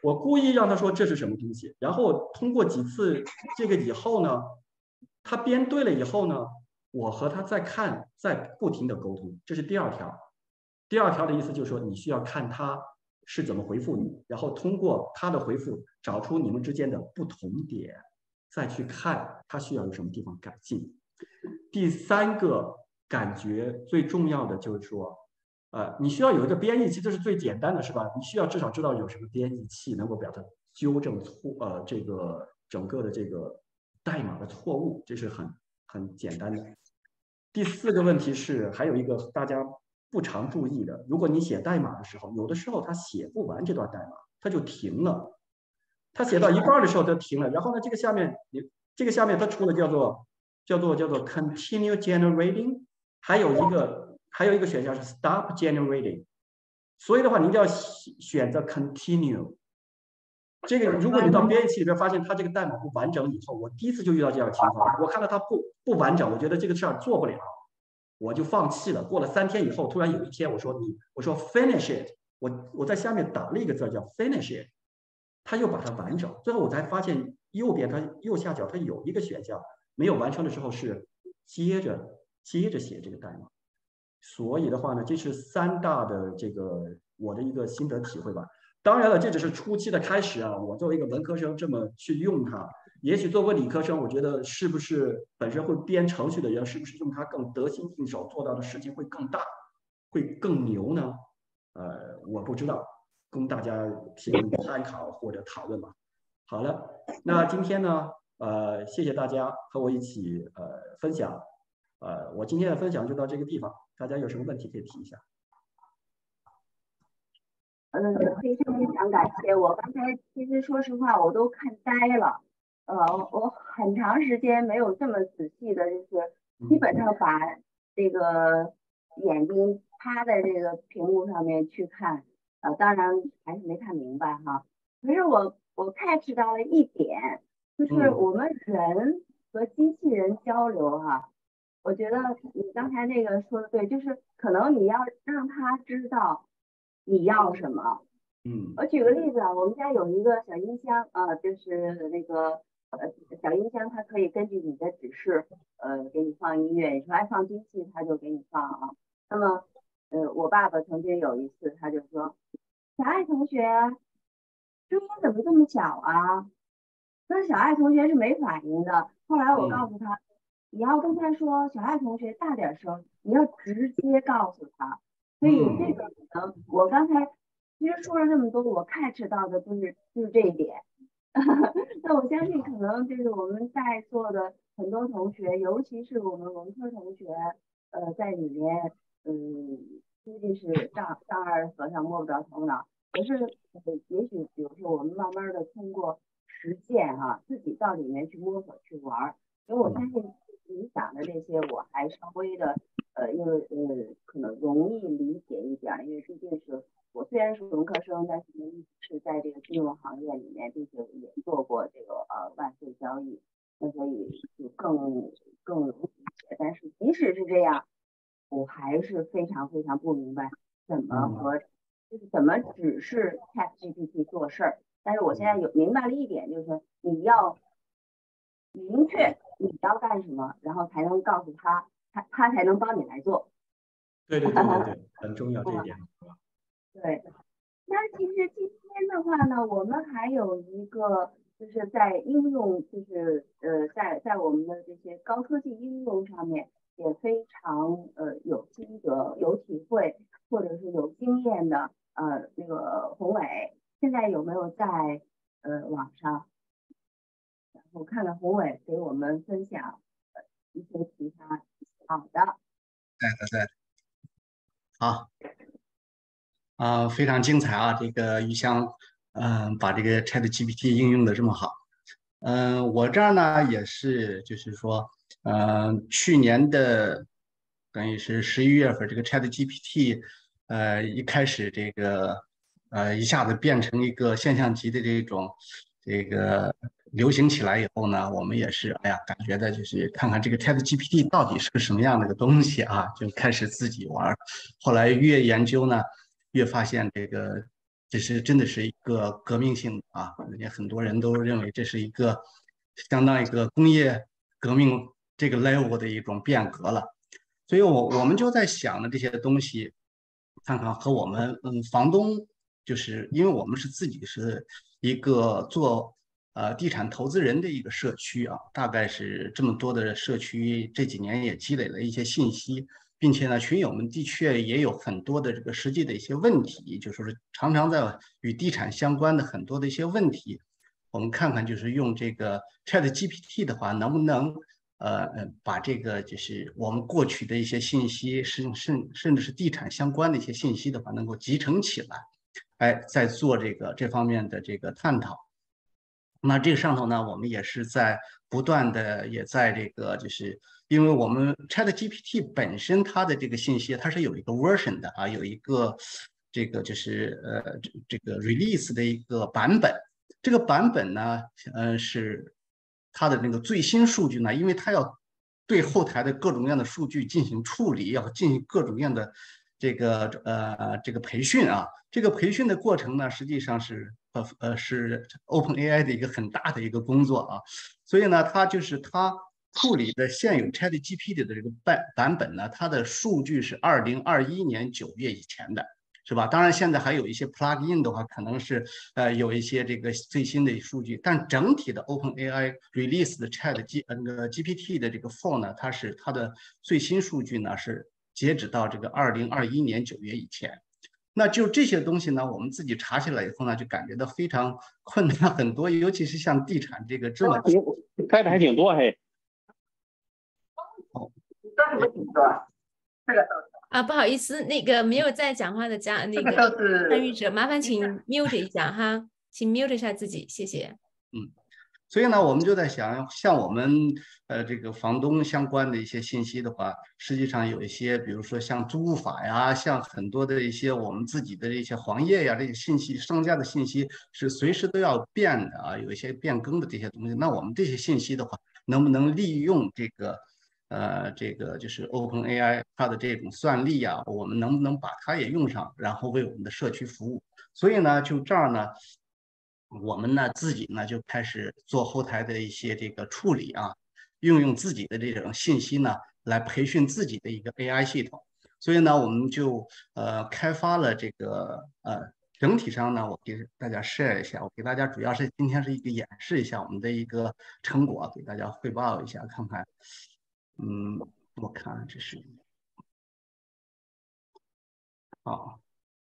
我故意让他说这是什么东西，然后通过几次这个以后呢，他编对了以后呢，我和他再看，再不停的沟通，这是第二条。第二条的意思就是说，你需要看他是怎么回复你，然后通过他的回复找出你们之间的不同点，再去看他需要有什么地方改进。第三个感觉最重要的就是说，呃，你需要有一个编译器，这是最简单的，是吧？你需要至少知道有什么编译器能够表达纠正错，呃，这个整个的这个代码的错误，这是很很简单的。第四个问题是，还有一个大家。不常注意的，如果你写代码的时候，有的时候他写不完这段代码，他就停了。他写到一半的时候，他停了。然后呢，这个下面你这个下面他出了叫做叫做叫做 continue generating，还有一个还有一个选项是 stop generating。所以的话，你一定要选择 continue。这个如果你到编译器里边发现它这个代码不完整以后，我第一次就遇到这样的情况，我看到它不不完整，我觉得这个事儿做不了。我就放弃了。过了三天以后，突然有一天，我说你，我说 finish it，我我在下面打了一个字叫 finish it，他又把它完整。最后我才发现右边它右下角它有一个选项，没有完成的时候是接着接着写这个代码。所以的话呢，这是三大的这个我的一个心得体会吧。当然了，这只是初期的开始啊。我作为一个文科生这么去用它。也许作为理科生，我觉得是不是本身会编程序的人，是不是用它更得心应手，做到的事情会更大，会更牛呢？呃，我不知道，供大家评参考或者讨论吧。好了，那今天呢，呃，谢谢大家和我一起呃分享，呃，我今天的分享就到这个地方，大家有什么问题可以提一下。嗯，非常非常感谢，我刚才其实说实话，我都看呆了。呃，我很长时间没有这么仔细的，就是基本上把这个眼睛趴在这个屏幕上面去看，呃，当然还是没看明白哈。可是我我 catch 到了一点，就是我们人和机器人交流哈，我觉得你刚才那个说的对，就是可能你要让他知道你要什么。嗯。我举个例子啊，我们家有一个小音箱啊，就是那个。呃，小音箱它可以根据你的指示，呃，给你放音乐。你说爱放机器，它就给你放啊。那么，呃，我爸爸曾经有一次，他就说：“小爱同学，声音怎么这么小啊？”那小爱同学是没反应的。后来我告诉他：“你要跟他说，小爱同学大点声，你要直接告诉他。”所以这个可能我刚才其实说了这么多，我 catch 到的就是就是这一点。那我相信，可能就是我们在座的很多同学，尤其是我们文科同学，呃，在里面，嗯，估计是丈丈二和尚摸不着头脑。可是，也许，比如说，我们慢慢的通过实践哈，自己到里面去摸索去玩儿。因为我相信你讲的这些，我还稍微的，呃，因为呃，可能容易理解一点，因为毕竟是。我虽然是文科生，但是一直是在这个金融行业里面，并且也做过这个呃外汇交易，那所以就更更容易理解。但是即使是这样，我还是非常非常不明白怎么和就是怎么只是 Chat GPT 做事儿。但是我现在有明白了一点，就是你要明确你要干什么，然后才能告诉他，他他才能帮你来做。对对对对对，很重要这一点。对，那其实今天的话呢，我们还有一个就是在应用，就是呃，在在我们的这些高科技应用上面也非常呃有心得、有体会，或者是有经验的呃那个宏伟，现在有没有在呃网上？然后看看宏伟给我们分享一些其他好的。在的在。好。啊，非常精彩啊！这个于香，嗯，把这个 Chat GPT 应用的这么好。嗯，我这儿呢也是，就是说，嗯，去年的等于是十一月份，这个 Chat GPT，呃一开始这个呃一下子变成一个现象级的这种这个流行起来以后呢，我们也是哎呀，感觉的就是看看这个 ChatGPT 到底是个什么样的一个东西啊，就开始自己玩。后来越研究呢，越发现这个这是真的是一个革命性啊，人家很多人都认为这是一个相当一个工业革命这个 level 的一种变革了。所以我我们就在想呢，这些东西，看看和我们嗯房东，就是因为我们是自己是一个做呃地产投资人的一个社区啊，大概是这么多的社区，这几年也积累了一些信息，并且呢，群友们的确也有很多的这个实际的一些问题，就说是常常在与地产相关的很多的一些问题，我们看看就是用这个 Chat GPT 的话，能不能？呃，把这个就是我们过去的一些信息，甚甚甚至是地产相关的一些信息的话，能够集成起来，哎，在做这个这方面的这个探讨。那这个上头呢，我们也是在不断的，也在这个就是，因为我们 Chat GPT 本身它的这个信息，它是有一个 version 的啊，有一个这个就是呃这这个 release 的一个版本。这个版本呢，呃是。它的那个最新数据呢，因为它要对后台的各种各样的数据进行处理，要进行各种各样的这个呃这个培训啊，这个培训的过程呢，实际上是呃呃是 OpenAI 的一个很大的一个工作啊，所以呢，它就是它处理的现有 ChatGPT 的这个版版本呢，它的数据是二零二一年九月以前的。是吧？当然，现在还有一些 plugin 的话，可能是呃有一些这个最新的数据，但整体的 OpenAI release 的 Chat G 呃那个 GPT 的这个 For 呢，它是它的最新数据呢是截止到这个二零二一年九月以前。那就这些东西呢，我们自己查起来以后呢，就感觉到非常困难很多，尤其是像地产这个这么开的还挺多嘿。哦，说什么挺多？这个都。啊，不好意思，那个没有在讲话的家那个参与者，麻烦请 mute 一下哈，请 mute 一下自己，谢谢。嗯，所以呢，我们就在想，像我们呃这个房东相关的一些信息的话，实际上有一些，比如说像租法呀，像很多的一些我们自己的一些黄页呀，这些信息商家的信息是随时都要变的啊，有一些变更的这些东西。那我们这些信息的话，能不能利用这个？呃，这个就是 Open AI 它的这种算力啊，我们能不能把它也用上，然后为我们的社区服务？所以呢，就这儿呢，我们呢自己呢就开始做后台的一些这个处理啊，运用自己的这种信息呢来培训自己的一个 AI 系统。所以呢，我们就呃开发了这个呃整体上呢，我给大家 share 一下，我给大家主要是今天是一个演示一下我们的一个成果，给大家汇报一下，看看。嗯，我看这是，好，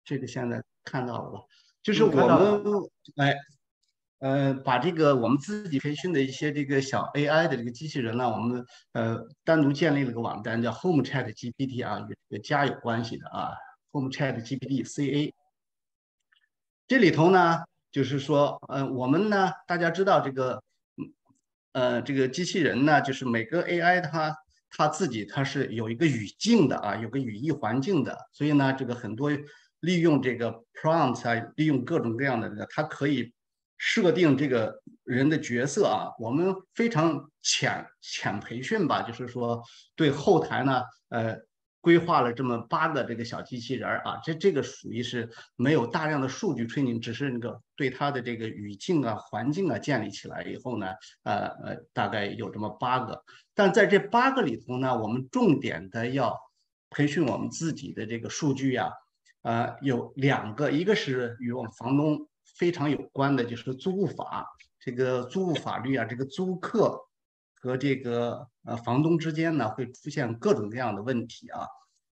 这个现在看到了吧？就是我们哎，呃，把这个我们自己培训的一些这个小 AI 的这个机器人呢，我们呃单独建立了个网站，叫 Home Chat GPT 啊，与这个家有关系的啊，Home Chat GPT CA。这里头呢，就是说，呃，我们呢，大家知道这个。呃，这个机器人呢，就是每个 AI 它它自己它是有一个语境的啊，有个语义环境的，所以呢，这个很多利用这个 prompt 啊，利用各种各样的这个，它可以设定这个人的角色啊。我们非常浅浅培训吧，就是说对后台呢，呃。规划了这么八个这个小机器人儿啊，这这个属于是没有大量的数据 training，只是那个对它的这个语境啊、环境啊建立起来以后呢，呃呃，大概有这么八个。但在这八个里头呢，我们重点的要培训我们自己的这个数据呀，呃，有两个，一个是与我们房东非常有关的，就是租务法，这个租务法律啊，这个租客。和这个呃房东之间呢，会出现各种各样的问题啊。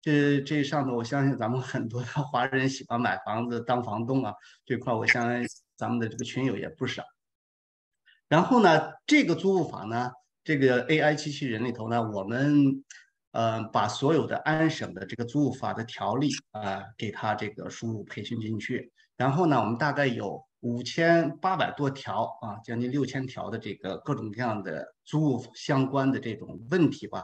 这这上头，我相信咱们很多的华人喜欢买房子当房东啊，这块我相信咱们的这个群友也不少。然后呢，这个租务法呢，这个 AI 机器人里头呢，我们呃把所有的安省的这个租务法的条例啊，给他这个输入培训进去。然后呢，我们大概有。五千八百多条啊，将近六千条的这个各种各样的租务相关的这种问题吧，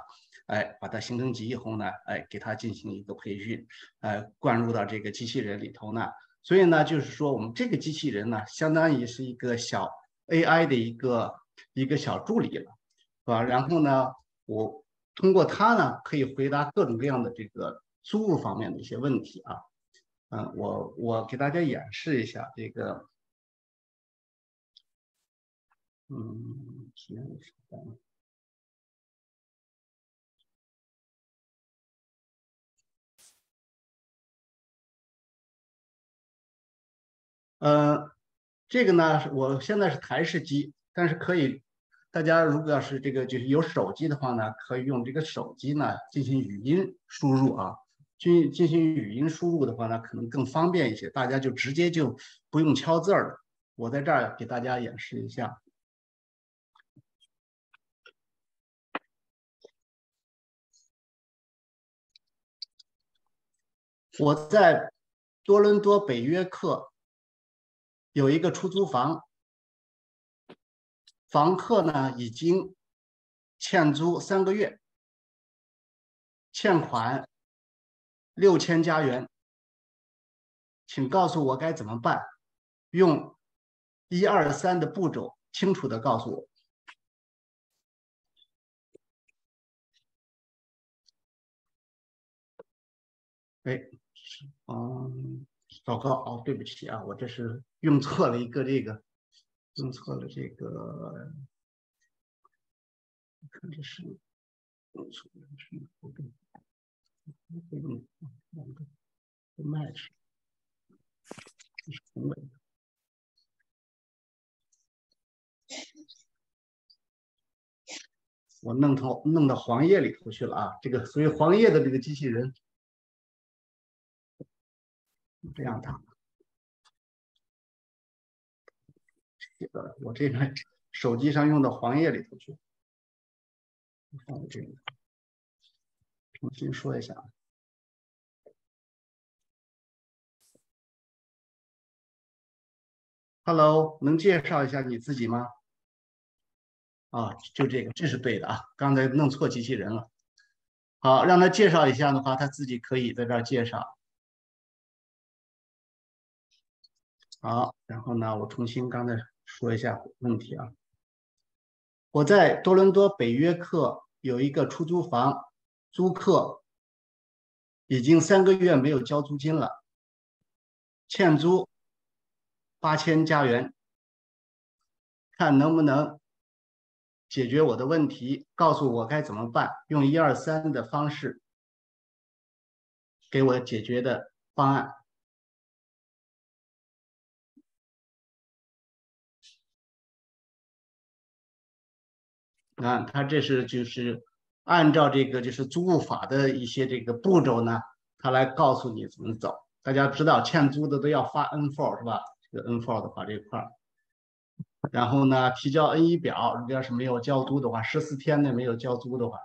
哎，把它形成集以后呢，哎，给它进行一个培训，哎，灌入到这个机器人里头呢。所以呢，就是说我们这个机器人呢，相当于是一个小 AI 的一个一个小助理了，是吧？然后呢，我通过它呢，可以回答各种各样的这个租务方面的一些问题啊。嗯，我我给大家演示一下这个，嗯，体验一下。呃，这个呢，我现在是台式机，但是可以，大家如果要是这个就是有手机的话呢，可以用这个手机呢进行语音输入啊，进进行语音输入的话呢，可能更方便一些，大家就直接就不用敲字儿了。我在这儿给大家演示一下，我在多伦多北约克。有一个出租房，房客呢已经欠租三个月，欠款六千加元，请告诉我该怎么办？用一二三的步骤清楚的告诉我。哎，嗯。糟糕哦，对不起啊，我这是用错了一个这个，用错了这个，看这是用错了是哪个？用两个不 match，这是宏伟的，我弄到弄到黄页里头去了啊，这个所以黄页的这个机器人。这样的，这个我这个 手机上用的黄页里头去，放这个，重新说一下。Hello，能介绍一下你自己吗？啊，就这个，这是对的啊，刚才弄错机器人了。好，让他介绍一下的话，他自己可以在这介绍。好，然后呢，我重新刚才说一下问题啊。我在多伦多北约克有一个出租房，租客已经三个月没有交租金了，欠租八千加元，看能不能解决我的问题，告诉我该怎么办，用一二三的方式给我解决的方案。啊，他这是就是按照这个就是租务法的一些这个步骤呢，他来告诉你怎么走。大家知道欠租的都要发 N4 是吧？这个 N4 的话这一块儿，然后呢提交 N1 表，如果要是没有交租的话，十四天内没有交租的话，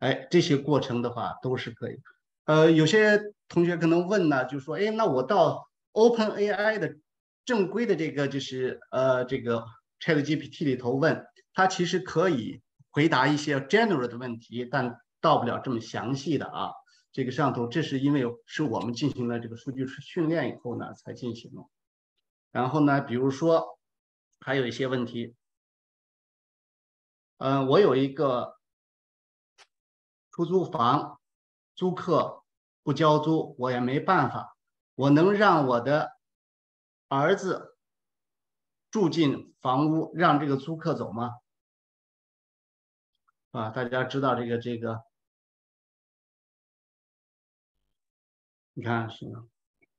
哎，这些过程的话都是可以。呃，有些同学可能问呢，就说，哎，那我到 OpenAI 的正规的这个就是呃这个 ChatGPT 里头问。它其实可以回答一些 general 的问题，但到不了这么详细的啊。这个上头，这是因为是我们进行了这个数据训练以后呢才进行的。然后呢，比如说还有一些问题，嗯，我有一个出租房，租客不交租，我也没办法，我能让我的儿子住进房屋，让这个租客走吗？啊，大家知道这个这个，你看是吗？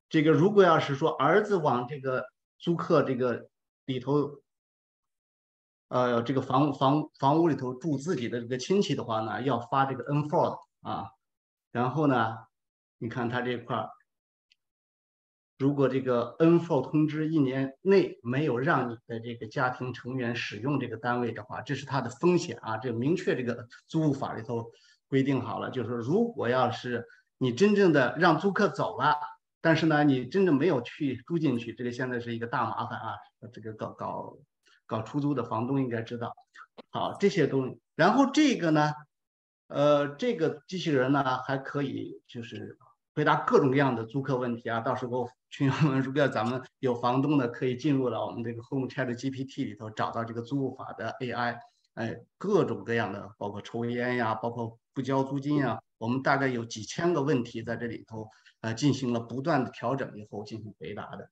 这个如果要是说儿子往这个租客这个里头，呃，这个房房房屋里头住自己的这个亲戚的话呢，要发这个 N4 啊，然后呢，你看他这块儿。如果这个 N4 通知一年内没有让你的这个家庭成员使用这个单位的话，这是它的风险啊！这明确这个租务法里头规定好了，就是说，如果要是你真正的让租客走了，但是呢，你真正没有去住进去，这个现在是一个大麻烦啊！这个搞搞搞出租的房东应该知道。好，这些东西，然后这个呢，呃，这个机器人呢还可以就是回答各种各样的租客问题啊。到时候群友们如果咱们有房东的，可以进入到我们这个 Home Chat GPT 里头找到这个租务法的 AI，哎，各种各样的，包括抽烟呀，包括不交租金呀，我们大概有几千个问题在这里头，呃，进行了不断的调整以后进行回答的。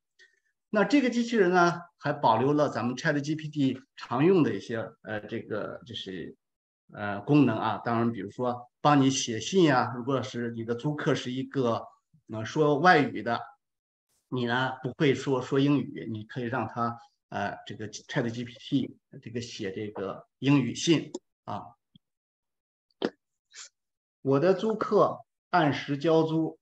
那这个机器人呢，还保留了咱们 Chat GPT 常用的一些呃这个就是。呃，功能啊，当然，比如说帮你写信呀。如果是你的租客是一个呃说外语的，你呢不会说说英语，你可以让他呃这个 Chat GPT 这个写这个英语信啊。我的租客按时交租，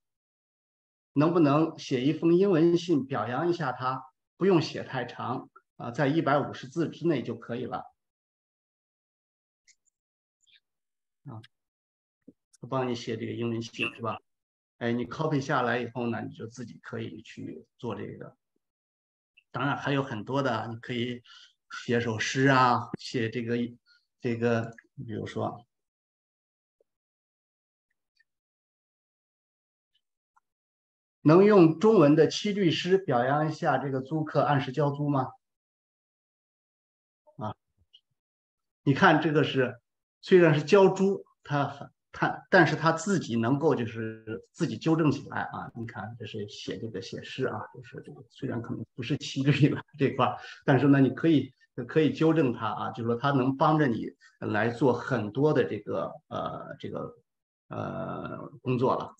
能不能写一封英文信表扬一下他？不用写太长啊，在一百五十字之内就可以了。啊，我帮你写这个英文信是吧？哎，你 copy 下来以后呢，你就自己可以去做这个。当然还有很多的，你可以写首诗啊，写这个这个，比如说，能用中文的七律诗表扬一下这个租客按时交租吗？啊，你看这个是。虽然是交租，他他，但是他自己能够就是自己纠正起来啊！你看，这是写这个写诗啊，就是这个虽然可能不是七律了这块，但是呢，你可以可以纠正他啊，就是说他能帮着你来做很多的这个呃这个呃工作了，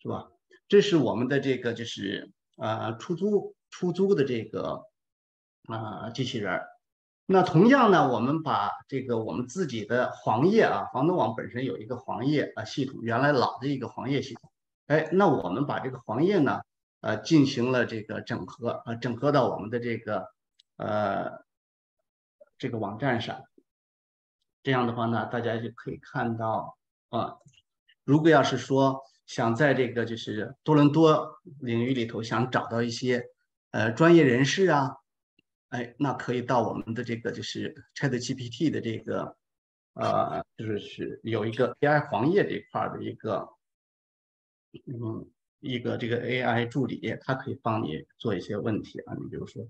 是吧？这是我们的这个就是呃出租出租的这个啊机器人儿。那同样呢，我们把这个我们自己的黄页啊，房东网本身有一个黄页啊系统，原来老的一个黄页系统，哎，那我们把这个黄页呢，呃，进行了这个整合啊，整合到我们的这个呃这个网站上。这样的话呢，大家就可以看到啊，如果要是说想在这个就是多伦多领域里头想找到一些呃专业人士啊。哎，那可以到我们的这个就是 Chat GPT 的这个，呃，就是是有一个 AI 黄页这块的一个，嗯，一个这个 AI 助理，它可以帮你做一些问题啊。你比如说，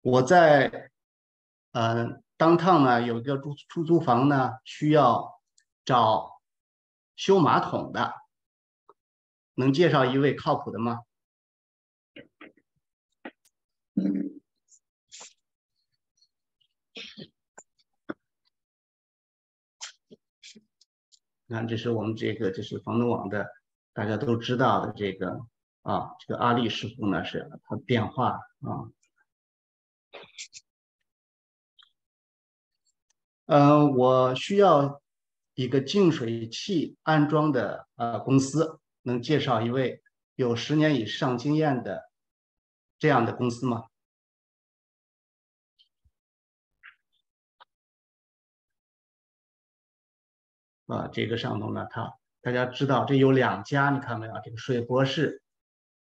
我在，呃，当趟呢有一个出出租房呢，需要找修马桶的，能介绍一位靠谱的吗？看，这是我们这个，就是房东网的，大家都知道的这个啊，这个阿丽师傅呢是他电话啊。嗯，我需要一个净水器安装的呃公司，能介绍一位有十年以上经验的这样的公司吗？啊，这个上头呢，它大家知道，这有两家，你看没有？这个水博士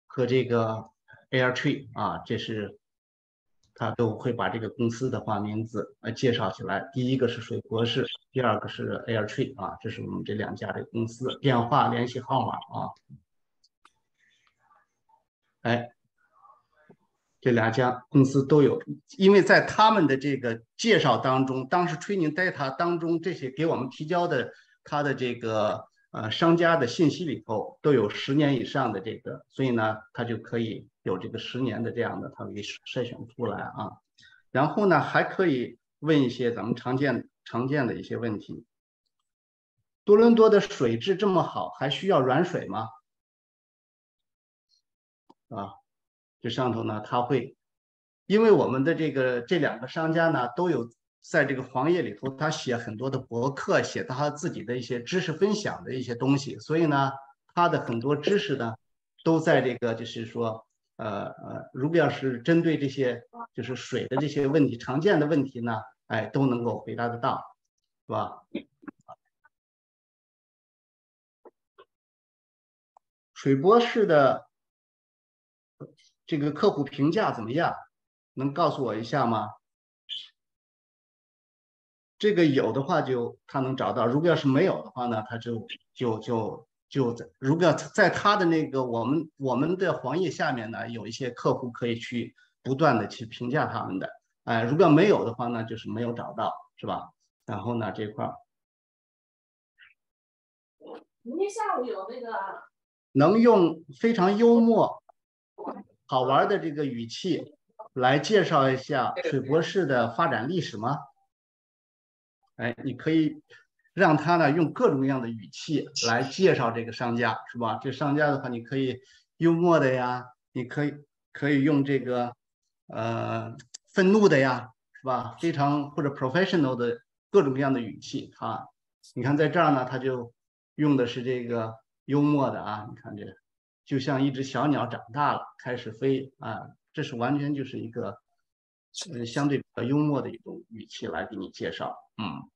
和这个 Airtree 啊，这是他都会把这个公司的话名字呃介绍起来。第一个是水博士，第二个是 Airtree 啊，这是我们这两家的公司电话联系号码啊。哎，这两家公司都有，因为在他们的这个介绍当中，当时 Training Data 当中这些给我们提交的。他的这个呃商家的信息里头都有十年以上的这个，所以呢，他就可以有这个十年的这样的，他给筛选出来啊。然后呢，还可以问一些咱们常见常见的一些问题。多伦多的水质这么好，还需要软水吗？啊，这上头呢，他会，因为我们的这个这两个商家呢都有。在这个黄页里头，他写很多的博客，写他自己的一些知识分享的一些东西，所以呢，他的很多知识呢，都在这个就是说，呃呃，如果要是针对这些就是水的这些问题，常见的问题呢，哎，都能够回答得到，是吧？水博士的这个客户评价怎么样？能告诉我一下吗？这个有的话就他能找到，如果要是没有的话呢，他就就就就在如果在他的那个我们我们的黄页下面呢，有一些客户可以去不断的去评价他们的，哎，如果没有的话呢，就是没有找到，是吧？然后呢这块儿，明天下午有那个能用非常幽默、好玩的这个语气来介绍一下水博士的发展历史吗？哎，你可以让他呢用各种各样的语气来介绍这个商家，是吧？这商家的话，你可以幽默的呀，你可以可以用这个呃愤怒的呀，是吧？非常或者 professional 的各种各样的语气啊。你看在这儿呢，他就用的是这个幽默的啊。你看这就像一只小鸟长大了开始飞啊，这是完全就是一个呃相对比较幽默的一种语气来给你介绍。嗯，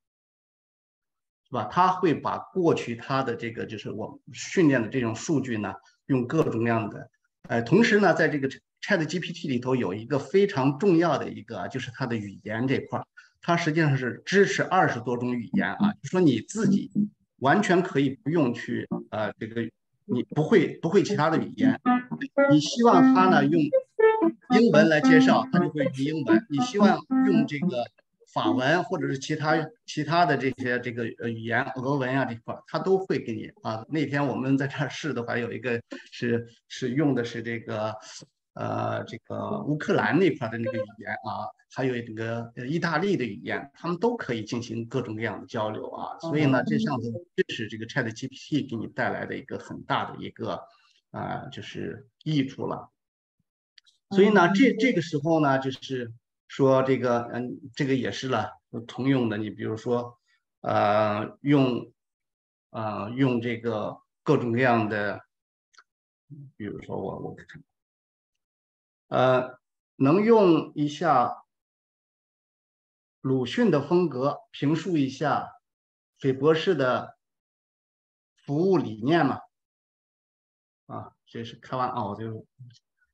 是吧？他会把过去他的这个就是我训练的这种数据呢，用各种各样的，呃，同时呢，在这个 Chat GPT 里头有一个非常重要的一个，就是它的语言这块儿，它实际上是支持二十多种语言啊，就说你自己完全可以不用去呃这个你不会不会其他的语言，你希望他呢用英文来介绍，他就会用英文；你希望用这个。法文或者是其他其他的这些这个呃语言，俄文啊这块，他都会给你啊。那天我们在这儿试的话，有一个是是用的是这个呃这个乌克兰那块的那个语言啊，还有那个意大利的语言，他们都可以进行各种各样的交流啊。所以呢，这上头这是这个 Chat GPT 给你带来的一个很大的一个啊就是益处了。所以呢，这这个时候呢，就是。说这个，嗯，这个也是了，通用的。你比如说，呃，用，呃，用这个各种各样的，比如说我我，呃，能用一下鲁迅的风格评述一下斐博士的服务理念吗？啊，这是开玩笑，就。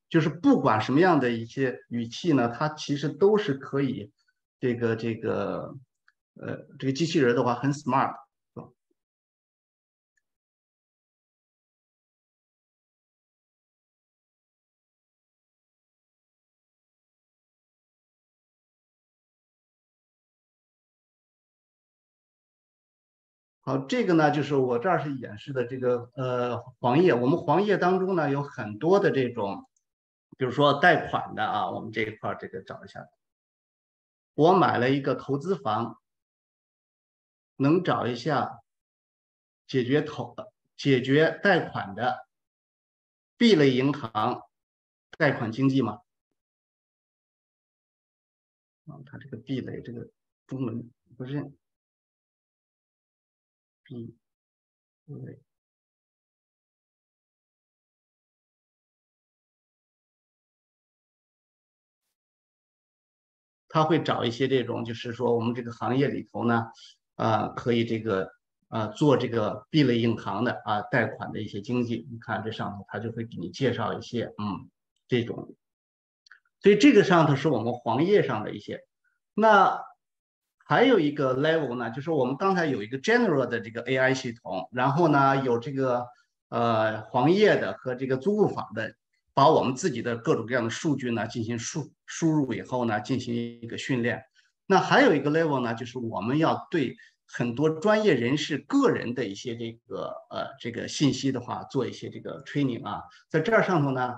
就是不管什么样的一些语气呢，它其实都是可以，这个这个，呃，这个机器人的话很 smart，好，这个呢就是我这儿是演示的这个呃黄页，我们黄页当中呢有很多的这种。比如说贷款的啊，我们这一块这个找一下。我买了一个投资房，能找一下解决投解决贷款的 B 类银行贷款经济吗？啊，它这个 B 类这个中文不是 B 类。他会找一些这种，就是说我们这个行业里头呢，啊，可以这个啊做这个 B 类银行的啊贷款的一些经济。你看这上头，他就会给你介绍一些，嗯，这种。所以这个上头是我们黄页上的一些。那还有一个 level 呢，就是我们刚才有一个 general 的这个 AI 系统，然后呢有这个呃黄页的和这个租户法的。把我们自己的各种各样的数据呢进行输输入以后呢，进行一个训练。那还有一个 level 呢，就是我们要对很多专业人士个人的一些这个呃这个信息的话，做一些这个 training 啊。在这儿上头呢，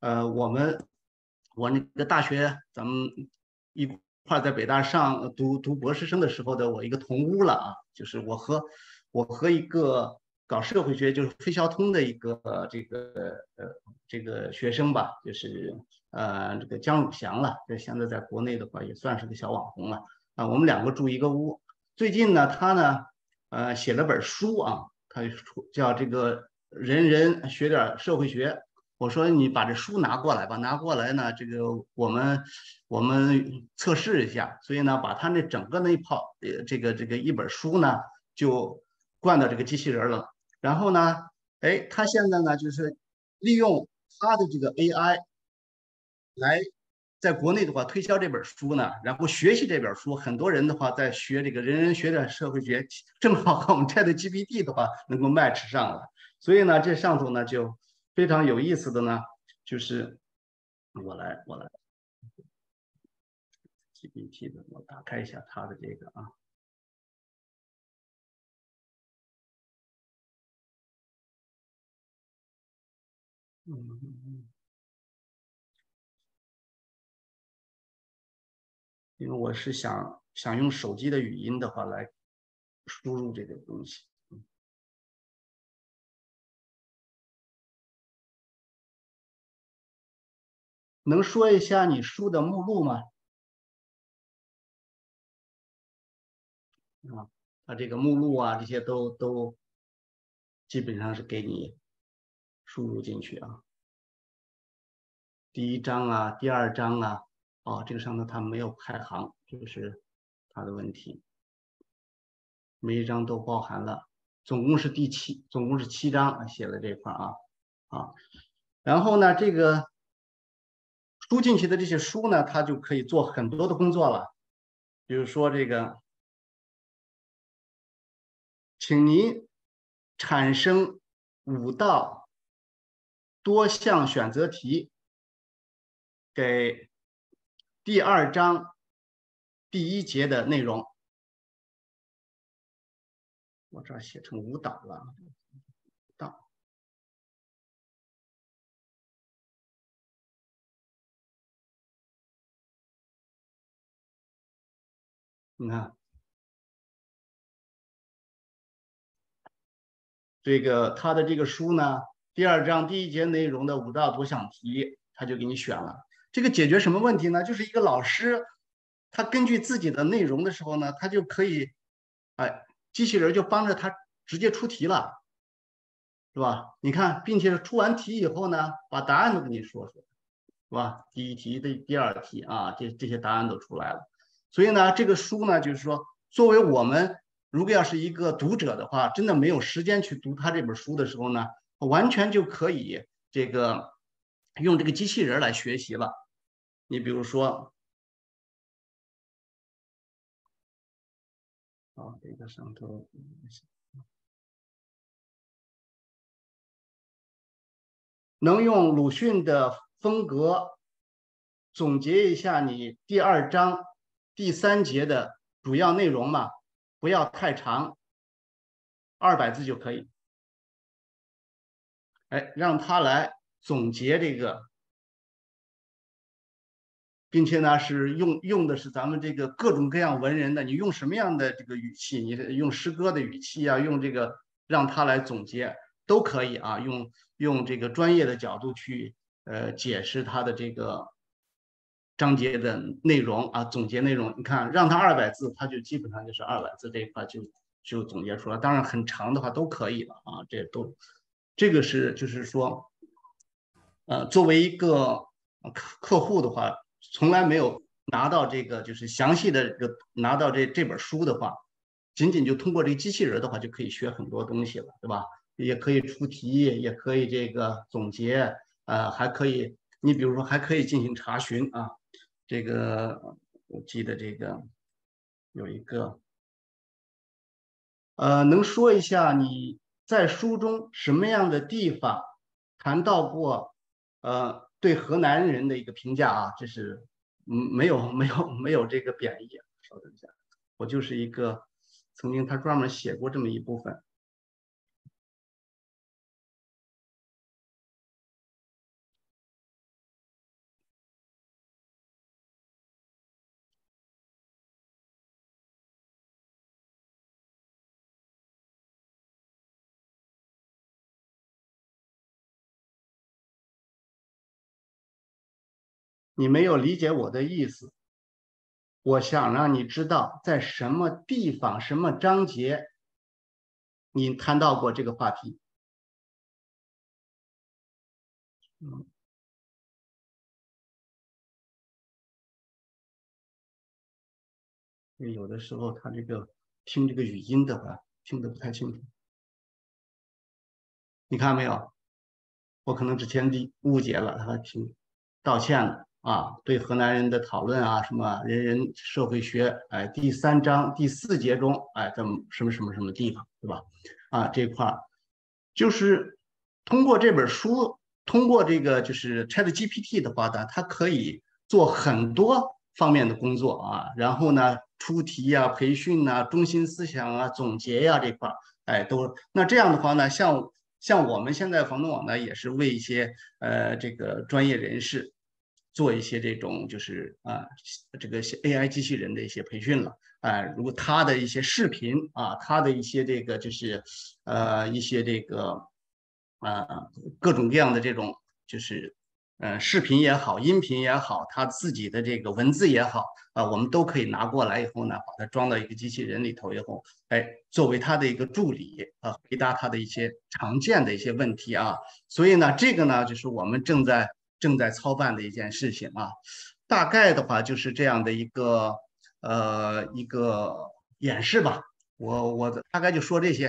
呃，我们我那个大学咱们一块在北大上读读博士生的时候的我一个同屋了啊，就是我和我和一个。搞社会学就是费孝通的一个这个呃这个学生吧，就是呃这个姜汝祥了，这现在在国内的话也算是个小网红了啊。我们两个住一个屋，最近呢他呢呃写了本书啊，他叫这个人人学点社会学。我说你把这书拿过来吧，拿过来呢这个我们我们测试一下。所以呢把他那整个那一套呃这个这个一本书呢就灌到这个机器人了。然后呢，哎，他现在呢就是利用他的这个 AI 来在国内的话推销这本书呢，然后学习这本书，很多人的话在学这个人人学点社会学，正好和我们 Chat GPT 的话能够 match 上了。所以呢，这上头呢就非常有意思的呢，就是我来我来 GPT 的，我打开一下它的这个啊。因为我是想想用手机的语音的话来输入这个东西。能说一下你书的目录吗？啊，它这个目录啊，这些都都基本上是给你。输入进去啊，第一章啊，第二章啊，哦，这个上头它没有排行，这个是它的问题。每一章都包含了，总共是第七，总共是七章写了这块啊啊。然后呢，这个输进去的这些书呢，它就可以做很多的工作了，比如说这个，请您产生五道。多项选择题，给第二章第一节的内容。我这儿写成舞蹈了，蹈。你看，这个他的这个书呢？第二章第一节内容的五道多项题，他就给你选了。这个解决什么问题呢？就是一个老师，他根据自己的内容的时候呢，他就可以，哎，机器人就帮着他直接出题了，是吧？你看，并且出完题以后呢，把答案都给你说说，是吧？第一题的第二题啊，这这些答案都出来了。所以呢，这个书呢，就是说，作为我们如果要是一个读者的话，真的没有时间去读他这本书的时候呢。完全就可以这个用这个机器人来学习了。你比如说，啊，这个上头能用鲁迅的风格总结一下你第二章第三节的主要内容吗？不要太长，二百字就可以。哎，让他来总结这个，并且呢是用用的是咱们这个各种各样文人的，你用什么样的这个语气？你用诗歌的语气啊，用这个让他来总结都可以啊。用用这个专业的角度去呃解释他的这个章节的内容啊，总结内容。你看，让他二百字，他就基本上就是二百字这一块就就总结出来。当然很长的话都可以了啊，这都。这个是就是说，呃，作为一个客客户的话，从来没有拿到这个就是详细的这个拿到这这本书的话，仅仅就通过这机器人的话就可以学很多东西了，对吧？也可以出题，也可以这个总结，呃，还可以，你比如说还可以进行查询啊。这个我记得这个有一个，呃，能说一下你？在书中什么样的地方谈到过，呃，对河南人的一个评价啊？这是，嗯，没有，没有，没有这个贬义。稍等一下，我就是一个曾经他专门写过这么一部分。你没有理解我的意思。我想让你知道，在什么地方、什么章节，你谈到过这个话题。嗯，因为有的时候他这个听这个语音的话，听得不太清楚。你看没有？我可能之前的误解了他听，道歉了。啊，对河南人的讨论啊，什么人人社会学，哎，第三章第四节中，哎，怎么什么什么什么地方，对吧？啊，这块儿就是通过这本书，通过这个就是 Chat GPT 的话呢，它可以做很多方面的工作啊，然后呢，出题呀、培训呐、中心思想啊、总结呀这块儿，哎，都那这样的话呢，像像我们现在房东网呢，也是为一些呃这个专业人士。做一些这种就是啊，这个 AI 机器人的一些培训了，啊，如果他的一些视频啊，他的一些这个就是呃一些这个啊各种各样的这种就是呃视频也好，音频也好，他自己的这个文字也好啊，我们都可以拿过来以后呢，把它装到一个机器人里头以后，哎，作为他的一个助理啊，回答他的一些常见的一些问题啊，所以呢，这个呢就是我们正在。正在操办的一件事情啊，大概的话就是这样的一个呃一个演示吧。我我大概就说这些，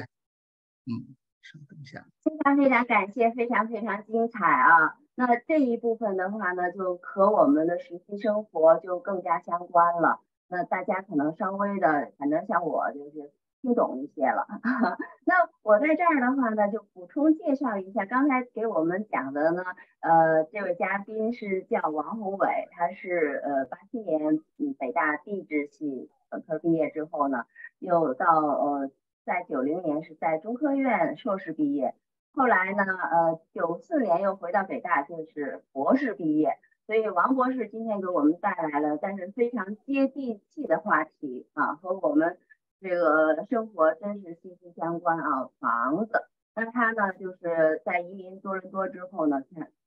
嗯，稍等一下。非常非常感谢，非常非常精彩啊！那这一部分的话呢，就和我们的实习生活就更加相关了。那大家可能稍微的，反正像我就是。听懂一些了，那我在这儿的话呢，就补充介绍一下，刚才给我们讲的呢，呃，这位嘉宾是叫王宏伟，他是呃八七年嗯北大地质系本科毕业之后呢，又到呃在九零年是在中科院硕士毕业，后来呢呃九四年又回到北大就是博士毕业，所以王博士今天给我们带来了但是非常接地气的话题啊，和我们。这个生活真是息息相关啊！房子，那他呢，就是在移民多伦多之后呢，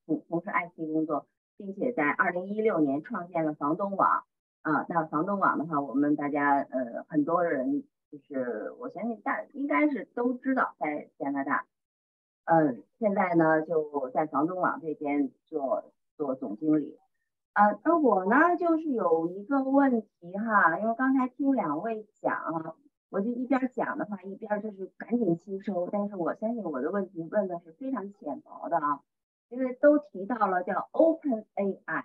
从从事 IT 工作，并且在二零一六年创建了房东网啊。那房东网的话，我们大家呃很多人就是我相信大应该是都知道，在加拿大，嗯，现在呢就在房东网这边做做总经理。啊，那我呢就是有一个问题哈，因为刚才听两位讲。我就一边讲的话，一边就是赶紧吸收。但是我相信我的问题问的是非常浅薄的啊，因为都提到了叫 Open AI，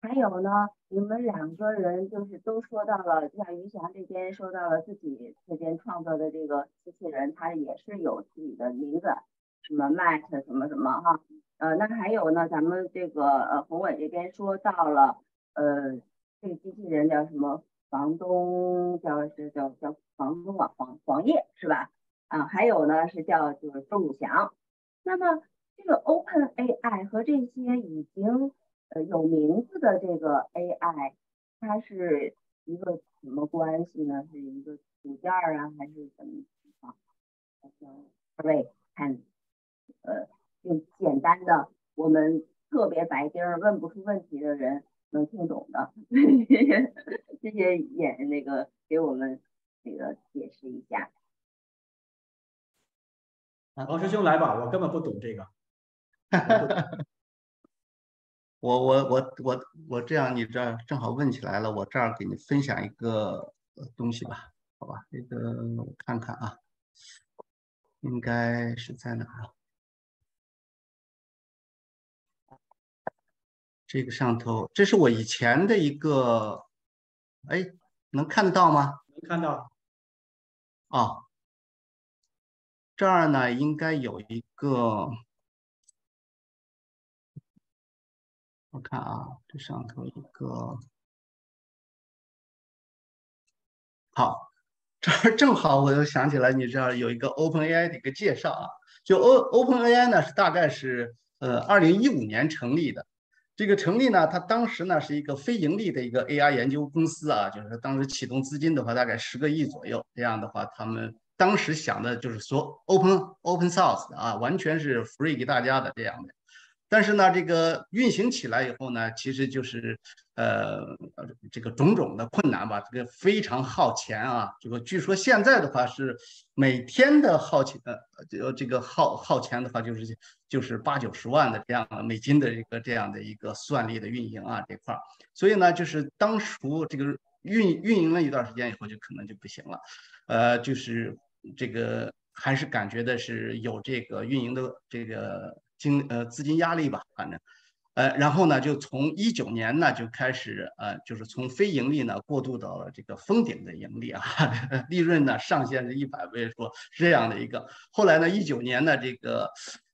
还有呢，你们两个人就是都说到了，就像于翔这边说到了自己这边创作的这个机器人，它也是有自己的名字，什么 Matt 什么什么哈。呃，那还有呢，咱们这个呃宏伟这边说到了，呃，这个机器人叫什么？房东叫是叫叫房东啊黄黄叶是吧？啊，还有呢是叫就是周汝祥。那么这个 Open AI 和这些已经呃有名字的这个 AI，它是一个什么关系呢？是一个组件啊，还是怎么情况？二位看，呃，用简单的我们特别白丁儿问不出问题的人。能听懂的，谢谢谢演那个给我们那个解释一下。王师兄来吧，我根本不懂这个。我我我我我这样，你这正好问起来了，我这儿给你分享一个东西吧，好吧？这个我看看啊，应该是在哪儿？这个上头，这是我以前的一个，哎，能看得到吗？能看到。啊，这儿呢应该有一个，我看啊，这上头一个，好，这儿正好我又想起来，你这儿有一个 OpenAI 的一个介绍啊，就 O OpenAI 呢是大概是呃二零一五年成立的。这个成立呢，它当时呢是一个非盈利的一个 AI 研究公司啊，就是当时启动资金的话，大概十个亿左右。这样的话，他们当时想的就是说 open open source 啊，完全是 free 给大家的这样的。但是呢，这个运行起来以后呢，其实就是呃这个种种的困难吧，这个非常耗钱啊。这个据说现在的话是每天的耗钱呃这个耗耗钱的话就是就是八九十万的这样的美金的一个这样的一个算力的运营啊这块儿。所以呢，就是当初这个运运营了一段时间以后就可能就不行了，呃，就是这个还是感觉的是有这个运营的这个。经呃资金压力吧，反正，呃，然后呢，就从一九年呢就开始，呃，就是从非盈利呢过渡到了这个封顶的盈利啊，利润呢上限是一百倍，说是这样的一个。后来呢，一九年呢，这个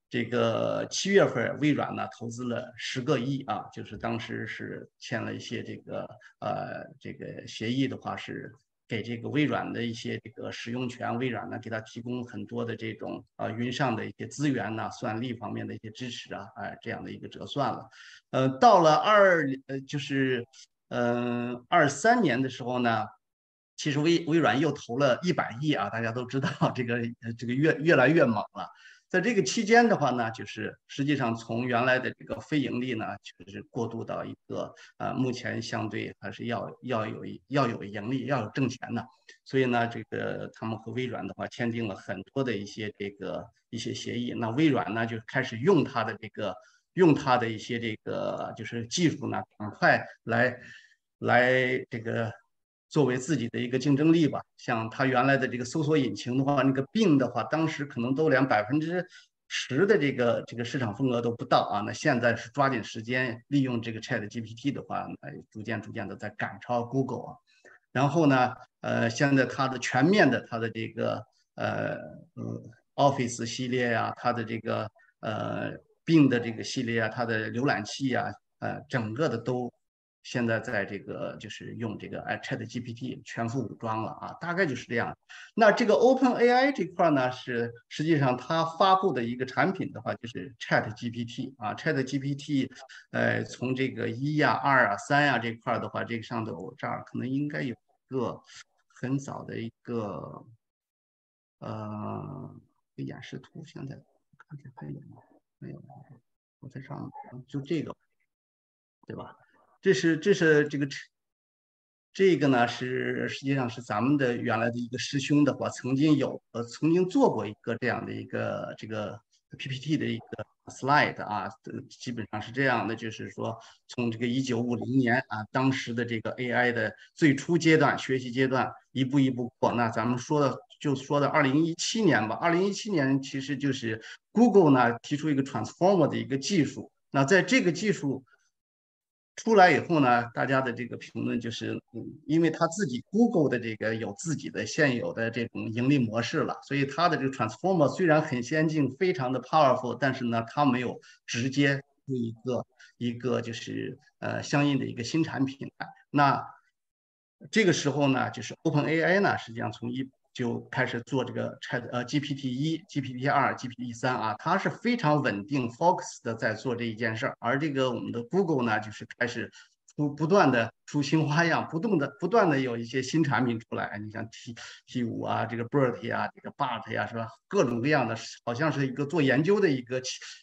这个七月份，微软呢投资了十个亿啊，就是当时是签了一些这个呃这个协议的话是。给这个微软的一些这个使用权，微软呢给他提供很多的这种啊云上的一些资源呐，算力方面的一些支持啊，哎这样的一个折算了。呃，到了二呃就是嗯二三年的时候呢，其实微微软又投了一百亿啊，大家都知道这个这个越越来越猛了。在这个期间的话呢，就是实际上从原来的这个非盈利呢，就是过渡到一个呃，目前相对还是要要有要有盈利，要有挣钱的。所以呢，这个他们和微软的话签订了很多的一些这个一些协议。那微软呢就开始用它的这个用它的一些这个就是技术呢，赶快来来这个。作为自己的一个竞争力吧，像它原来的这个搜索引擎的话，那个 Bing 的话，当时可能都连百分之十的这个这个市场份额都不到啊。那现在是抓紧时间利用这个 Chat GPT 的话，哎，逐渐逐渐的在赶超 Google 啊。然后呢，呃，现在它的全面的它的这个呃呃 Office 系列呀，它的这个呃 Bing 的这个系列啊，它的浏览器啊，呃，整个的都。现在在这个就是用这个 Chat GPT 全副武装了啊，大概就是这样。那这个 Open AI 这块呢，是实际上它发布的一个产品的话，就是 Chat GPT 啊，Chat GPT，呃，从这个一呀、二啊、三呀这块的话，这个上头这儿可能应该有一个很早的一个呃演示图，现在看看还有？没有，我在上，就这个，对吧？这是这是这个这个呢是实际上是咱们的原来的一个师兄的话，曾经有呃曾经做过一个这样的一个这个 PPT 的一个 slide 啊，基本上是这样的，就是说从这个一九五零年啊，当时的这个 AI 的最初阶段学习阶段一步一步过。那咱们说的就说的二零一七年吧，二零一七年其实就是 Google 呢提出一个 Transformer 的一个技术，那在这个技术。出来以后呢，大家的这个评论就是，因为他自己 Google 的这个有自己的现有的这种盈利模式了，所以它的这个 Transformer 虽然很先进，非常的 powerful，但是呢，它没有直接出一个一个就是呃相应的一个新产品。那这个时候呢，就是 OpenAI 呢，实际上从一就开始做这个 Chat 呃 GPT 一、GPT 二、GPT 三啊，它是非常稳定、focus 的在做这一件事儿。而这个我们的 Google 呢，就是开始出不断的出新花样，不断的不断的有一些新产品出来。你像 T T 五啊，这个 BERT 啊，这个 BART 呀，是吧？各种各样的，好像是一个做研究的一个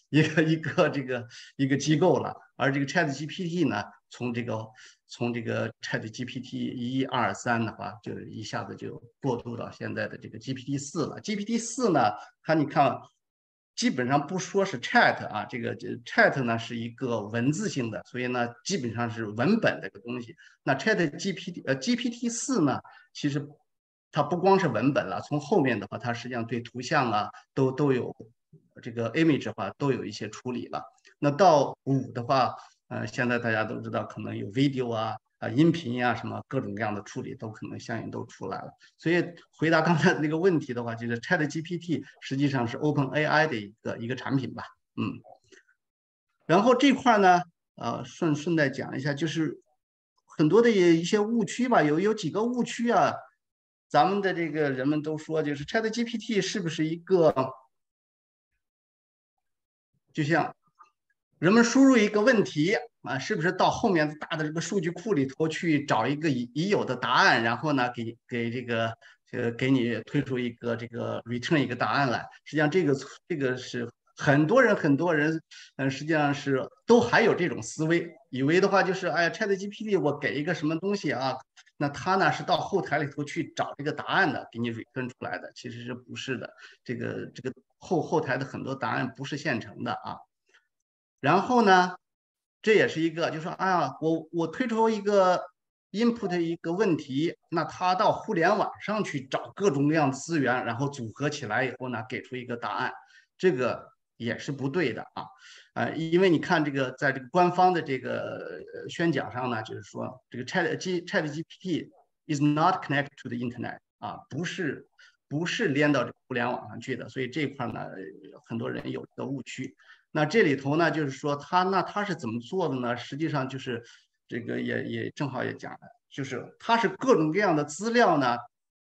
一个一个这个一个机构了。而这个 Chat GPT 呢，从这个从这个 Chat GPT 一二三的话，就一下子就过渡到现在的这个 GPT 四了。GPT 四呢，它你看，基本上不说是 Chat 啊，这个 Chat 呢是一个文字性的，所以呢基本上是文本这个东西。那 Chat GPT 呃 GPT 四呢，其实它不光是文本了，从后面的话，它实际上对图像啊都都有这个 image 的话都有一些处理了。那到五的话。呃，现在大家都知道，可能有 video 啊、啊音频呀，什么各种各样的处理都可能相应都出来了。所以回答刚才那个问题的话，就是 Chat GPT 实际上是 Open AI 的一个一个产品吧，嗯。然后这块呢，呃，顺顺带讲一下，就是很多的一些误区吧，有有几个误区啊，咱们的这个人们都说，就是 Chat GPT 是不是一个，就像。人们输入一个问题啊，是不是到后面大的这个数据库里头去找一个已已有的答案，然后呢，给给这个呃给你推出一个这个 return 一个答案来？实际上这个这个是很多人很多人嗯，实际上是都还有这种思维，以为的话就是哎呀，ChatGPT 我给一个什么东西啊，那它呢是到后台里头去找这个答案的，给你 return 出来的，其实是不是的？这个这个后后台的很多答案不是现成的啊。然后呢，这也是一个，就说啊，我我推出一个 input 一个问题，那他到互联网上去找各种各样的资源，然后组合起来以后呢，给出一个答案，这个也是不对的啊。啊，因为你看这个在这个官方的这个宣讲上呢，就是说这个 Chat G Chat GPT is not connected to the Internet 啊，不是不是连到互联网上去的，所以这块呢，很多人有一个误区。那这里头呢，就是说他那他是怎么做的呢？实际上就是这个也也正好也讲了，就是他是各种各样的资料呢，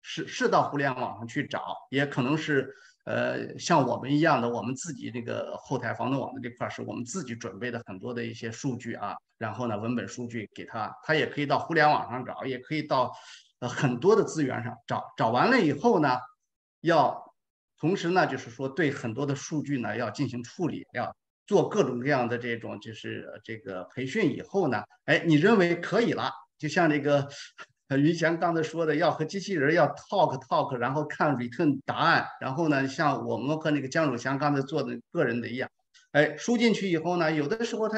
是是到互联网上去找，也可能是。呃，像我们一样的，我们自己这个后台防盗网的这块是我们自己准备的很多的一些数据啊，然后呢，文本数据给他，他也可以到互联网上找，也可以到呃很多的资源上找，找完了以后呢，要同时呢，就是说对很多的数据呢要进行处理，要做各种各样的这种就是这个培训以后呢，哎，你认为可以了，就像这个。呃，于翔刚才说的，要和机器人要 talk talk，然后看 return 答案，然后呢，像我们和那个江汝祥刚才做的个人的一样，哎，输进去以后呢，有的时候他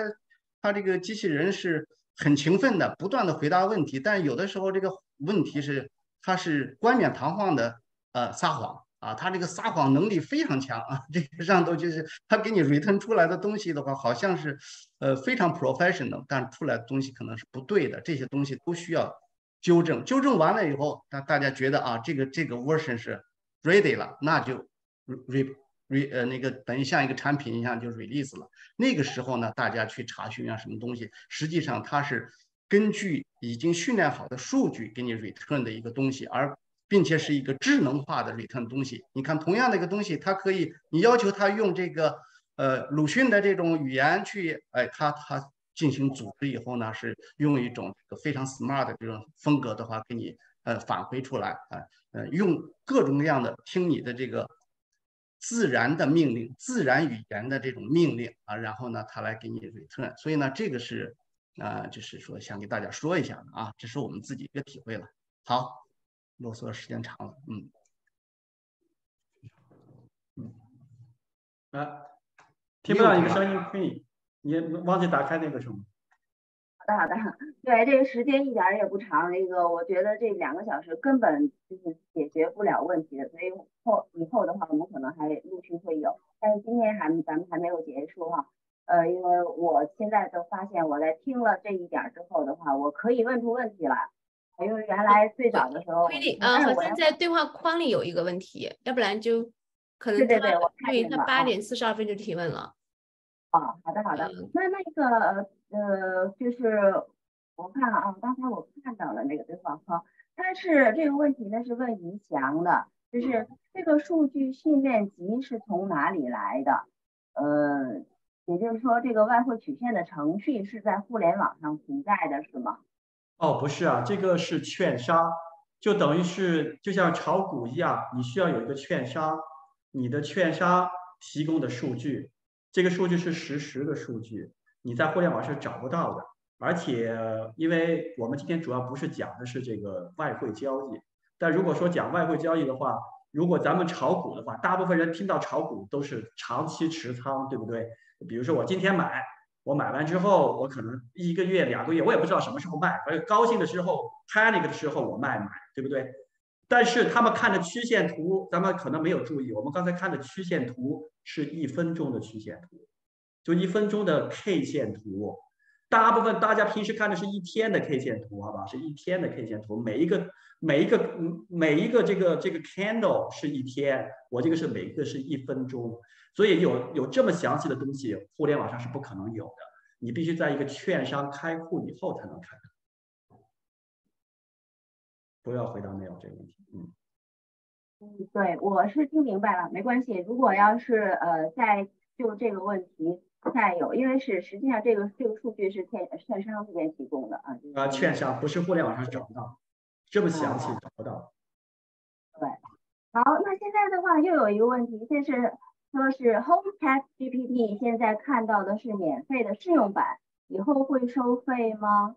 他这个机器人是很勤奋的，不断的回答问题，但有的时候这个问题是他是冠冕堂皇的呃撒谎啊，他这个撒谎能力非常强啊，这个上头就是他给你 return 出来的东西的话，好像是呃非常 professional，但出来的东西可能是不对的，这些东西都需要。纠正，纠正完了以后，那大家觉得啊，这个这个 version 是 ready 了，那就 re re 呃那个等于像一个产品一样就 release 了。那个时候呢，大家去查询啊什么东西，实际上它是根据已经训练好的数据给你 return 的一个东西，而并且是一个智能化的 return 东西。你看，同样的一个东西，它可以你要求它用这个呃鲁迅的这种语言去，哎，它它。进行组织以后呢，是用一种非常 smart 的这种风格的话，给你呃返回出来啊，呃用各种各样的听你的这个自然的命令、自然语言的这种命令啊，然后呢，它来给你 return。所以呢，这个是啊，就是说想给大家说一下的啊，这是我们自己一个体会了。好，啰嗦的时间长了，嗯嗯，啊，听不到你的声音，可以。你忘记打开那个什么？好的好的，对这个时间一点也不长，那个我觉得这两个小时根本就是解决不了问题的，所以后以后的话我们可能还陆续会有，但是今天还咱们还没有结束哈，呃，因为我现在就发现我在听了这一点之后的话，我可以问出问题来，因为原来最早的时候，啊，好像在对话框里有一个问题，要不然就可能对对对，我看见他八点四十二分就提问了。哦，好的好的，那那个呃，就是我看了啊，刚才我看到了那个对话框，但是这个问题呢是问于翔的，就是这个数据训练集是从哪里来的？呃，也就是说这个外汇曲线的程序是在互联网上存在的是吗？哦，不是啊，这个是券商，就等于是就像炒股一样，你需要有一个券商，你的券商提供的数据。这个数据是实时的数据，你在互联网是找不到的。而且，因为我们今天主要不是讲的是这个外汇交易，但如果说讲外汇交易的话，如果咱们炒股的话，大部分人听到炒股都是长期持仓，对不对？比如说我今天买，我买完之后，我可能一个月、两个月，我也不知道什么时候卖，而高兴的时候、panic 的时候我卖买，对不对？但是他们看的曲线图，咱们可能没有注意。我们刚才看的曲线图是一分钟的曲线图，就一分钟的 K 线图。大部分大家平时看的是一天的 K 线图，好吧？是一天的 K 线图，每一个每一个每一个这个这个 candle 是一天，我这个是每一个是一分钟。所以有有这么详细的东西，互联网上是不可能有的。你必须在一个券商开户以后才能看到。不要回答没有这个问题，嗯，嗯，对，我是听明白了，没关系。如果要是呃再就这个问题再有，因为是实际上这个这个数据是券券商这边提供的啊，啊，券商不是互联网上找不到，这么详细找不到。对，好，那现在的话又有一个问题，就是说是 Home Chat GPT 现在看到的是免费的试用版，以后会收费吗？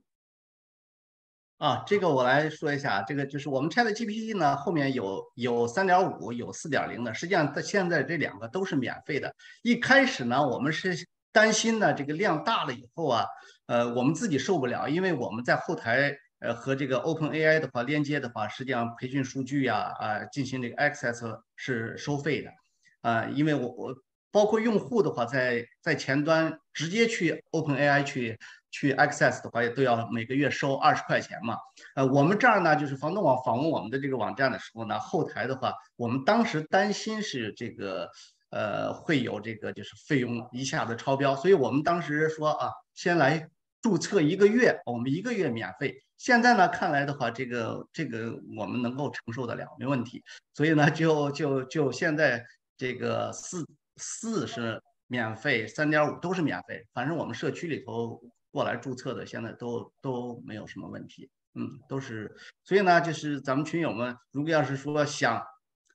啊，这个我来说一下，这个就是我们 Chat GPT 呢，后面有有三点五，有四点零的，实际上在现在这两个都是免费的。一开始呢，我们是担心呢，这个量大了以后啊，呃，我们自己受不了，因为我们在后台呃和这个 Open AI 的话连接的话，实际上培训数据呀啊进行这个 access 是收费的，啊，因为我我包括用户的话，在在前端直接去 OpenAI 去去 access 的话，也都要每个月收二十块钱嘛。呃，我们这儿呢，就是房东网访问我们的这个网站的时候呢，后台的话，我们当时担心是这个呃会有这个就是费用一下子超标，所以我们当时说啊，先来注册一个月，我们一个月免费。现在呢，看来的话，这个这个我们能够承受得了，没问题。所以呢，就就就现在这个四四是免费，三点五都是免费。反正我们社区里头过来注册的，现在都都没有什么问题。嗯，都是。所以呢，就是咱们群友们，如果要是说想。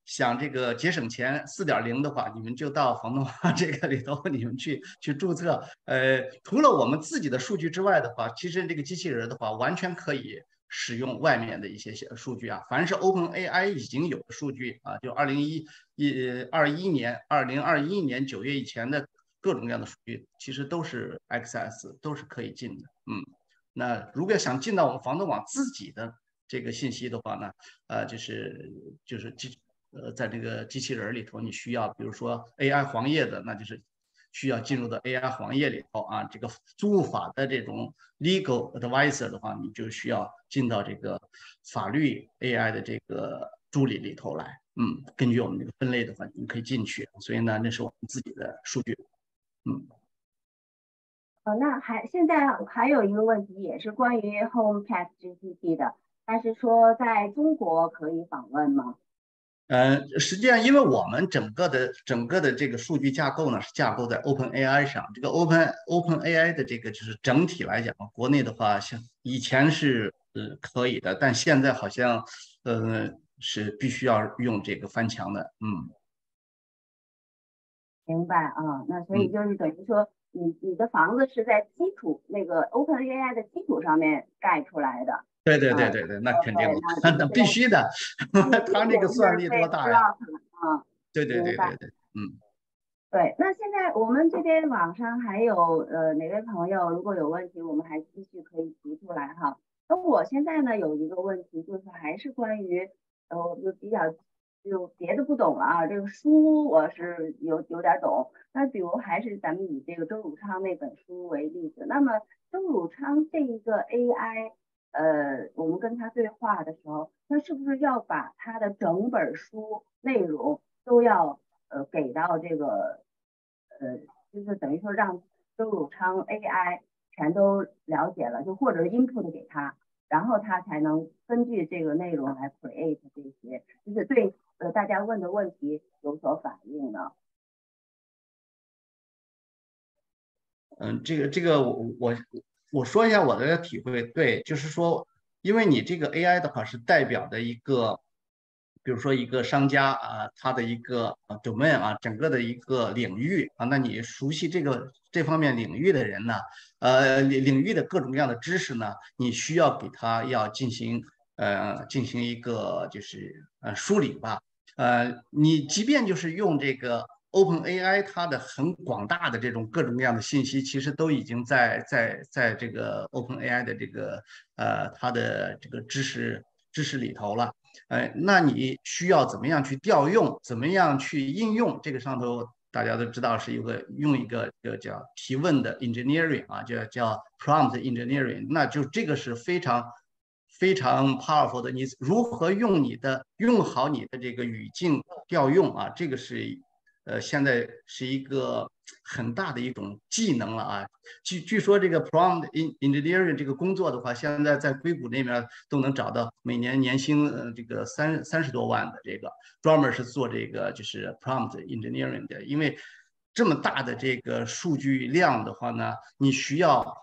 想这个节省钱四点零的话，你们就到房东网 这个里头，你们去去注册。呃，除了我们自己的数据之外的话，其实这个机器人的话，完全可以使用外面的一些数据啊。凡是 Open AI 已经有的数据啊，就二零一一二一年、二零二一年九月以前的各种各样的数据，其实都是 access，都是可以进的。嗯，那如果想进到我们房东网自己的这个信息的话呢，呃，就是就是机。呃，在这个机器人里头，你需要比如说 AI 黄页的，那就是需要进入到 AI 黄页里头啊。这个租法的这种 Legal Advisor 的话，你就需要进到这个法律 AI 的这个助理里头来。嗯，根据我们这个分类的话，你可以进去。所以呢，那是我们自己的数据。嗯。哦，那还现在还有一个问题，也是关于 Home Chat GPT 的，但是说在中国可以访问吗？嗯，实际上，因为我们整个的整个的这个数据架构呢，是架构在 OpenAI 上。这个 Open OpenAI 的这个就是整体来讲，国内的话，像以前是呃可以的，但现在好像呃是必须要用这个翻墙的。嗯，明白啊，那所以就是等于说，你你的房子是在基础那个 OpenAI 的基础上面盖出来的。对对对对对，那肯定，那必须的，他那个算力多大呀？啊，对对对对对，嗯，对。那现在我们这边网上还有呃哪位朋友如果有问题，我们还继续可以提出来哈。那我现在呢有一个问题，就是还是关于呃就比较就别的不懂了啊，这个书我是有有点懂。那比如还是咱们以这个周汝昌那本书为例子，那么周汝昌这一个 AI。呃，我们跟他对话的时候，那是不是要把他的整本书内容都要呃给到这个呃，就是等于说让周汝昌 AI 全都了解了，就或者是 input 给他，然后他才能根据这个内容来 create 这些，就是对呃大家问的问题有所反应呢？嗯，这个这个我我。我说一下我的体会，对，就是说，因为你这个 AI 的话是代表的一个，比如说一个商家啊，他的一个 domain 啊，整个的一个领域啊，那你熟悉这个这方面领域的人呢，呃，领领域的各种各样的知识呢，你需要给他要进行呃进行一个就是呃梳理吧，呃，你即便就是用这个。Open AI 它的很广大的这种各种各样的信息，其实都已经在在在这个 Open AI 的这个呃它的这个知识知识里头了。哎，那你需要怎么样去调用，怎么样去应用？这个上头大家都知道是一个用一个一个叫提问的 engineering 啊，叫叫 prompt engineering。那就这个是非常非常 powerful 的。你如何用你的用好你的这个语境调用啊？这个是。呃，现在是一个很大的一种技能了啊。据据说这个 prompt engineering 这个工作的话，现在在硅谷那边都能找到每年年薪呃这个三三十多万的这个专门是做这个就是 prompt engineering 的。因为这么大的这个数据量的话呢，你需要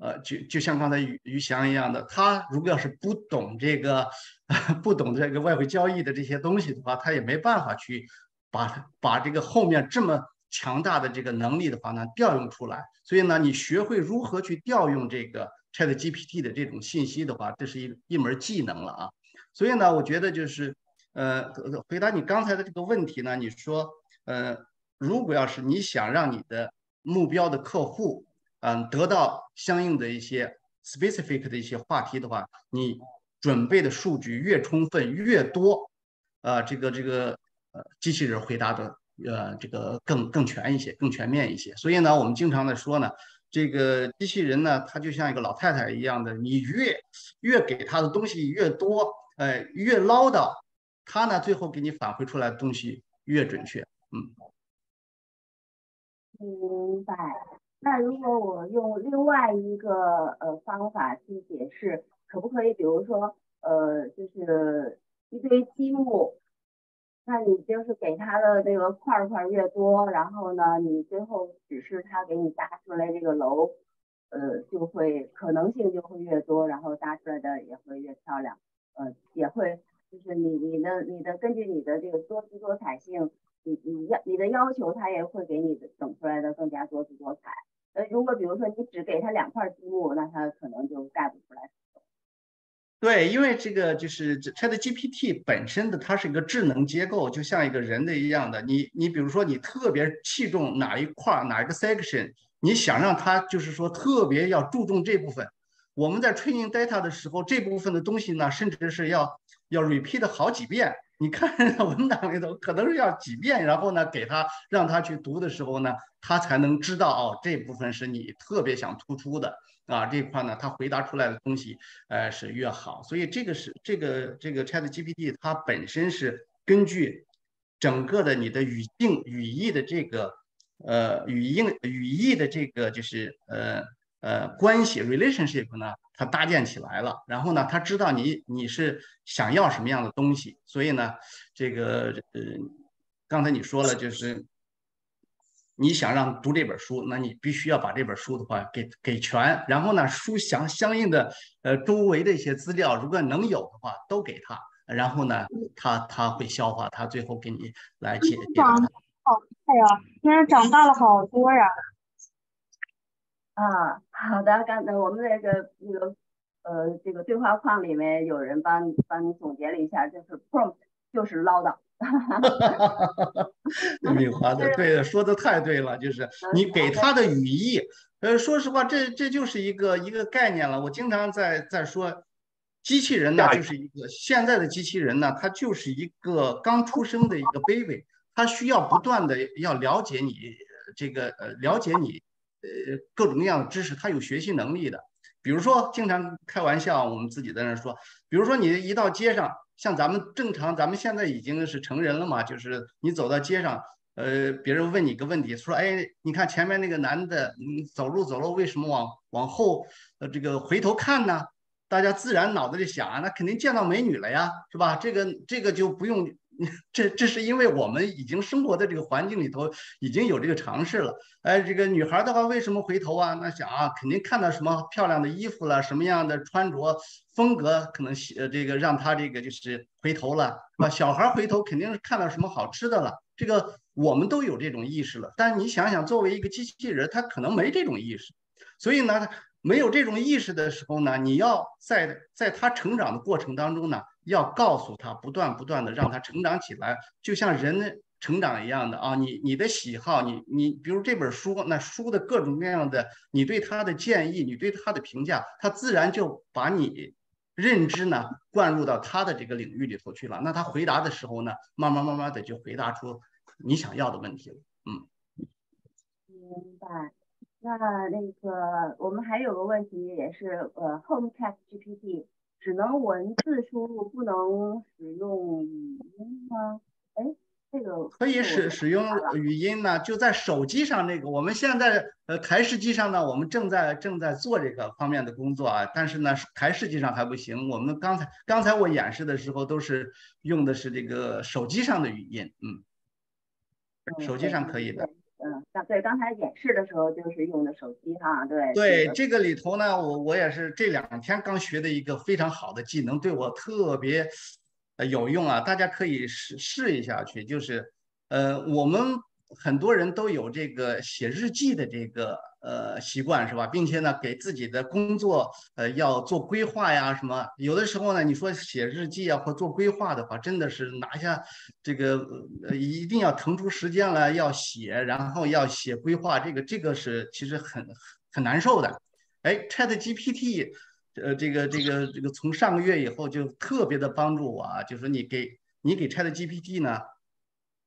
呃就就像刚才于于翔一样的，他如果要是不懂这个 不懂这个外汇交易的这些东西的话，他也没办法去。把把这个后面这么强大的这个能力的话呢调用出来，所以呢，你学会如何去调用这个 Chat GPT 的这种信息的话，这是一一门技能了啊。所以呢，我觉得就是，呃，回答你刚才的这个问题呢，你说，呃，如果要是你想让你的目标的客户，嗯，得到相应的一些 specific 的一些话题的话，你准备的数据越充分越多，啊，这个这个。呃，机器人回答的呃这个更更全一些，更全面一些。所以呢，我们经常的说呢，这个机器人呢，它就像一个老太太一样的，你越越给它的东西越多，呃，越唠叨，它呢最后给你返回出来的东西越准确。嗯，明白。那如果我用另外一个呃方法去解释，可不可以？比如说，呃，就是一堆积木，那你就是给它的这个块块越多，然后呢，你最后只是它给你搭出来这个楼，呃，就会可能性就会越多，然后搭出来的也会越漂亮，呃，也会就是你你的你的根据你的这个多姿多彩性，你你要你的要求，它也会给你整出来的更加多姿多彩。呃，如果比如说你只给他两块积木，那他可能就盖不出来。对，因为这个就是 Chat GPT 本身的，它是一个智能结构，就像一个人的一样的。你你比如说，你特别器重哪一块哪一个 section，你想让它就是说特别要注重这部分。我们在 training data 的时候，这部分的东西呢，甚至是要要 repeat 好几遍。你看文档里头，可能是要几遍，然后呢，给他让他去读的时候呢，他才能知道哦，这部分是你特别想突出的啊，这块呢，他回答出来的东西，呃，是越好。所以这个是这个这个 Chat GPT 它本身是根据整个的你的语境语义的这个呃语音语义的这个就是呃呃关系 relationship 呢。它搭建起来了，然后呢，它知道你你是想要什么样的东西，所以呢，这个呃，刚才你说了，就是你想让读这本书，那你必须要把这本书的话给给全，然后呢，书相相应的呃周围的一些资料，如果能有的话都给他，然后呢，他他会消化，他最后给你来解。长好快呀，现在长大了好多呀。啊，好的，刚才我们那个那个呃，这个对话框里面有人帮帮你总结了一下，就是 prompt 就是唠叨。哈哈哈哈哈。米华的，对的，说的太对了，就是你给他的语义，呃，说实话，这这就是一个一个概念了。我经常在在说，机器人呢，就是一个现在的机器人呢，它就是一个刚出生的一个 baby，它需要不断的要了解你这个呃，了解你。呃，各种各样的知识，他有学习能力的。比如说，经常开玩笑，我们自己在那说，比如说你一到街上，像咱们正常，咱们现在已经是成人了嘛，就是你走到街上，呃，别人问你一个问题，说，哎，你看前面那个男的，嗯，走路走路为什么往往后，呃，这个回头看呢？大家自然脑子里想啊，那肯定见到美女了呀，是吧？这个这个就不用。这这是因为我们已经生活在这个环境里头，已经有这个尝试了。哎，这个女孩的话，为什么回头啊？那想啊，肯定看到什么漂亮的衣服了，什么样的穿着风格，可能呃这个让她这个就是回头了，是吧？小孩回头肯定是看到什么好吃的了。这个我们都有这种意识了。但你想想，作为一个机器人，他可能没这种意识，所以呢，没有这种意识的时候呢，你要在在他成长的过程当中呢。要告诉他，不断不断的让他成长起来，就像人成长一样的啊！你你的喜好，你你比如这本书，那书的各种各样的，你对他的建议，你对他的评价，他自然就把你认知呢灌入到他的这个领域里头去了。那他回答的时候呢，慢慢慢慢的就回答出你想要的问题了。嗯，明白。那那个我们还有个问题，也是呃，Home Chat GPT。只能文字输入，不能使用语音吗？哎，这个可以使使用语音呢，就在手机上那个。我们现在呃台式机上呢，我们正在正在做这个方面的工作啊。但是呢，台式机上还不行。我们刚才刚才我演示的时候，都是用的是这个手机上的语音，嗯，手机上可以的。嗯，对，刚才演示的时候就是用的手机哈，对。对，这个里头呢，我我也是这两天刚学的一个非常好的技能，对我特别呃有用啊，大家可以试试一下去，就是呃我们。很多人都有这个写日记的这个呃习惯是吧？并且呢，给自己的工作呃要做规划呀什么。有的时候呢，你说写日记啊或做规划的话，真的是拿下这个呃一定要腾出时间来要写，然后要写规划，这个这个是其实很很难受的。哎，Chat GPT，呃这个这个这个从上个月以后就特别的帮助我啊，就是你给你给 Chat GPT 呢。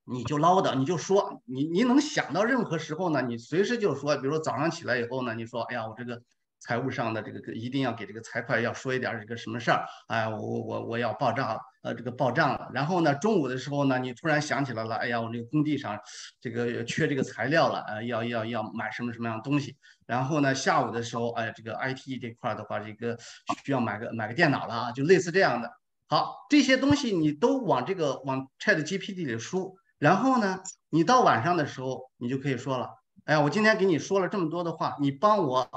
你就唠叨，你就说，你你能想到任何时候呢？你随时就说，比如说早上起来以后呢，你说，哎呀，我这个财务上的这个一定要给这个财会要说一点这个什么事儿，哎，我我我要报账，呃，这个报账了。然后呢，中午的时候呢，你突然想起来了，哎呀，我这个工地上这个缺这个材料了，呃，要要要买什么什么样的东西。然后呢，下午的时候，哎，这个 IT 这块的话，这个需要买个买个电脑了啊，就类似这样的。好，这些东西你都往这个往 Chat GPT 里输。然后呢，你到晚上的时候，你就可以说了，哎呀，我今天给你说了这么多的话，你帮我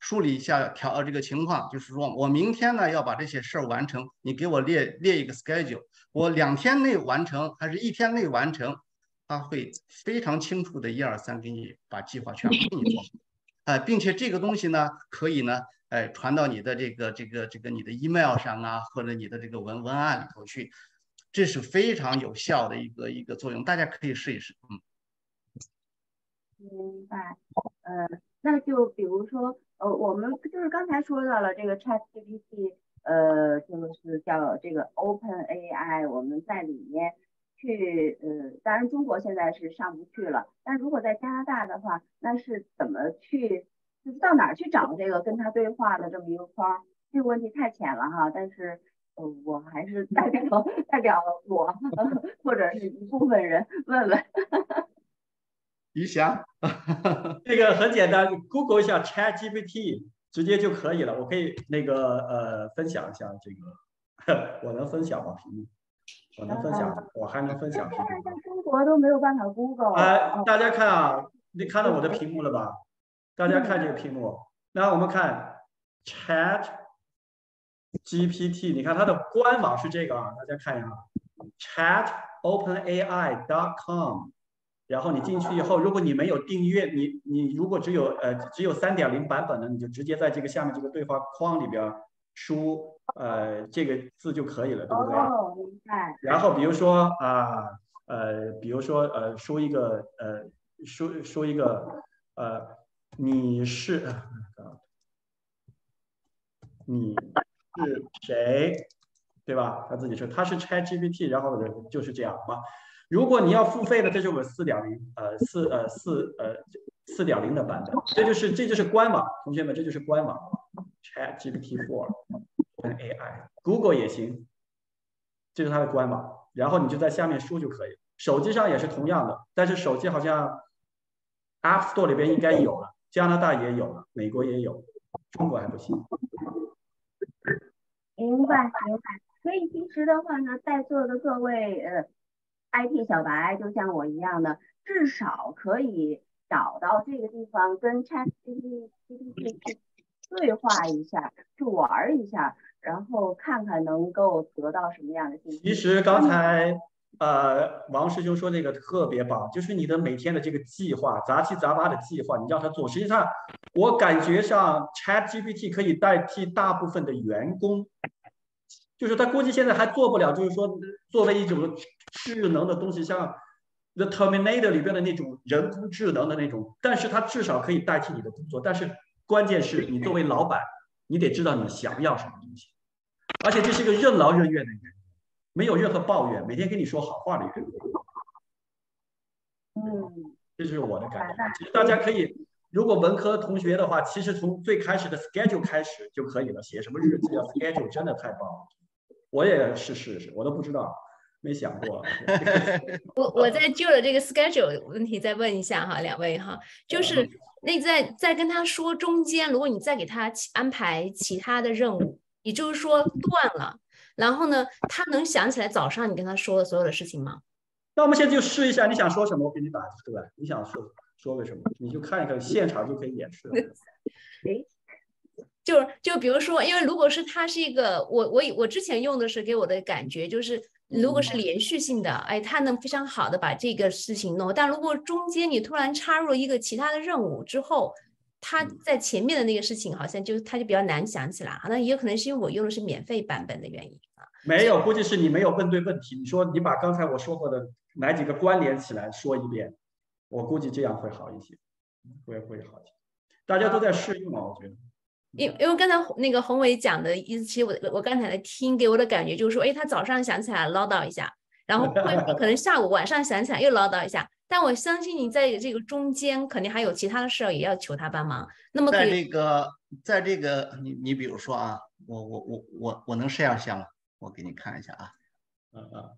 梳理一下调这个情况，就是说我明天呢要把这些事儿完成，你给我列列一个 schedule，我两天内完成还是一天内完成，他会非常清楚的一二三给你把计划全部给你做，哎，并且这个东西呢可以呢，哎，传到你的这个这个这个你的 email 上啊，或者你的这个文文案里头去。这是非常有效的一个一个作用，大家可以试一试。嗯，明白。呃，那就比如说，呃，我们就是刚才说到了这个 Chat GPT，呃，就是叫这个 Open AI，我们在里面去，呃，当然中国现在是上不去了，但如果在加拿大的话，那是怎么去，就是到哪儿去找这个跟他对话的这么一个框？这个问题太浅了哈，但是。我还是代表代表我 或者是一部分人问问。余霞，这个很简单，Google 一下 Chat GPT 直接就可以了。我可以那个呃分享一下这个，我能分享吗？屏幕？我能分享，我还能分享。现在在中国都没有办法 Google。哎，大家看啊，你看到我的屏幕了吧？大家看这个屏幕，那我们看 Chat。GPT，你看它的官网是这个啊，大家看一下，chatopenai.com。然后你进去以后，如果你没有订阅，你你如果只有呃只有三点零版本的，你就直接在这个下面这个对话框里边输呃这个字就可以了，对不对？哦，明白。然后比如说啊呃，比如说呃输一个呃输输一个呃你是 你。是谁，对吧？他自己说他是 ChatGPT，然后就是这样嘛。如果你要付费的，这就是四点零，呃，四呃四呃四点零的版本。这就是这就是官网，同学们，这就是官网 ChatGPT Four 跟 AI，Google 也行，这是它的官网。然后你就在下面输就可以。手机上也是同样的，但是手机好像 App Store 里边应该有了，加拿大也有了，美国也有，中国还不行。明白明白，所以其实的话呢，在座的各位呃，IT 小白就像我一样的，至少可以找到这个地方跟 ChatGPT 去对话一下，去玩一下，然后看看能够得到什么样的信息。其实刚才呃王师兄说那个特别棒，就是你的每天的这个计划，杂七杂八的计划，你让他做。实际上我感觉上 ChatGPT 可以代替大部分的员工。就是他估计现在还做不了，就是说作为一种智能的东西，像《The Terminator》里边的那种人工智能的那种，但是它至少可以代替你的工作。但是关键是你作为老板，你得知道你想要什么东西，而且这是一个任劳任怨的人，没有任何抱怨，每天跟你说好话的人。嗯，这就是我的感觉。其实大家可以，如果文科同学的话，其实从最开始的 schedule 开始就可以了，写什么日记啊，schedule 真的太棒了。我也是试试，我都不知道，没想过。我我在就了这个 schedule 问题再问一下哈，两位哈，就是那在在跟他说中间，如果你再给他安排其他的任务，也就是说断了，然后呢，他能想起来早上你跟他说的所有的事情吗？那我们现在就试一下，你想说什么，我给你打出来。你想说说个什么，你就看一看，现场就可以演示了。哎。就就比如说，因为如果是它是一个我我我之前用的是给我的感觉就是，如果是连续性的，哎，它能非常好的把这个事情弄。但如果中间你突然插入一个其他的任务之后，它在前面的那个事情好像就它就比较难想起来。那也有可能是因为我用的是免费版本的原因啊。没有，估计是你没有问对问题。你说你把刚才我说过的哪几个关联起来说一遍，我估计这样会好一些，会会好一些。大家都在适应嘛，我觉得。因因为刚才那个宏伟讲的意思，其实我我刚才在听，给我的感觉就是说，哎，他早上想起来唠叨一下，然后会可能下午晚上想起来又唠叨一下。但我相信你在这个中间肯定还有其他的事儿也要求他帮忙。那么在这个，在这个，你你比如说啊，我我我我我能 share 一下吗？我给你看一下啊。嗯嗯，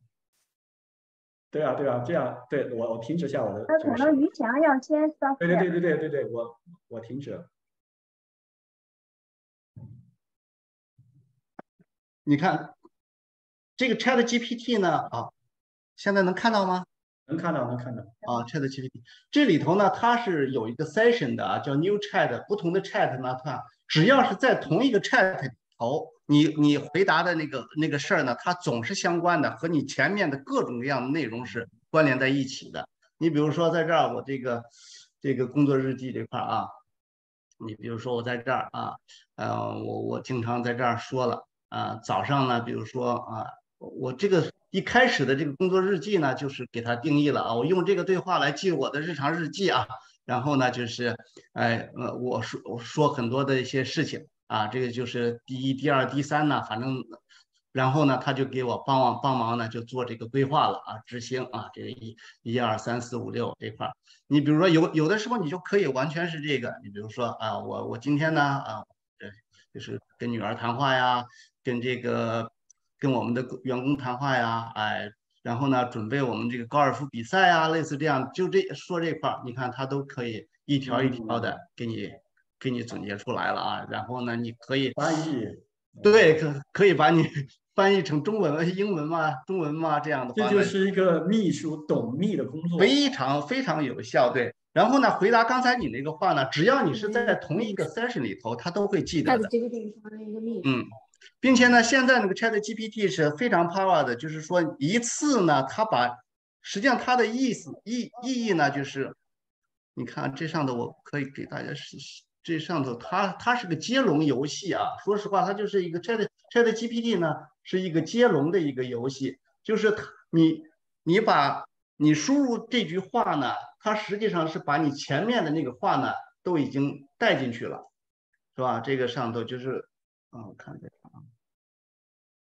对啊对啊，这样对我我停止一下我的那可。能于翔要先 stop 对对对对对对对，我我停止了。你看这个 Chat GPT 呢，啊，现在能看到吗？能看到能看到。啊，Chat GPT 这里头呢，它是有一个 session 的啊，叫 New Chat，不同的 Chat 呢，它只要是在同一个 Chat 里头，你你回答的那个那个事儿呢，它总是相关的，和你前面的各种各样的内容是关联在一起的。你比如说在这儿，我这个这个工作日记这块啊，你比如说我在这儿啊，呃，我我经常在这儿说了啊，早上呢，比如说啊，我这个一开始的这个工作日记呢，就是给它定义了啊，我用这个对话来记我的日常日记啊，然后呢，就是哎呃，我说我说很多的一些事情啊，这个就是第一、第二、第三呢，反正。然后呢，他就给我帮忙帮忙呢，就做这个规划了啊，执行啊，这个一、一二三四五六这块儿。你比如说有有的时候你就可以完全是这个，你比如说啊，我我今天呢啊，对就是跟女儿谈话呀，跟这个跟我们的员工谈话呀，哎，然后呢准备我们这个高尔夫比赛啊，类似这样，就这说这块儿，你看他都可以一条一条的给你给你总结出来了啊，然后呢你可以翻译，对，可可以把你 翻译成中文、英文嘛、中文嘛这样的话，这就是一个秘书懂秘的工作。非常非常有效。对，然后呢，回答刚才你那个话呢，只要你是在同一个 session 里头，他都会记得的。这个地方的一个秘书。嗯，并且呢，现在那个 Chat GPT 是非常 power 的，就是说一次呢，它把实际上它的意思意意义呢，就是你看这上头我可以给大家试试。这上头它它是个接龙游戏啊，说实话，它就是一个 Chat Chat GPT 呢是一个接龙的一个游戏，就是它你你把你输入这句话呢，它实际上是把你前面的那个话呢都已经带进去了，是吧？这个上头就是啊，我看这个啊，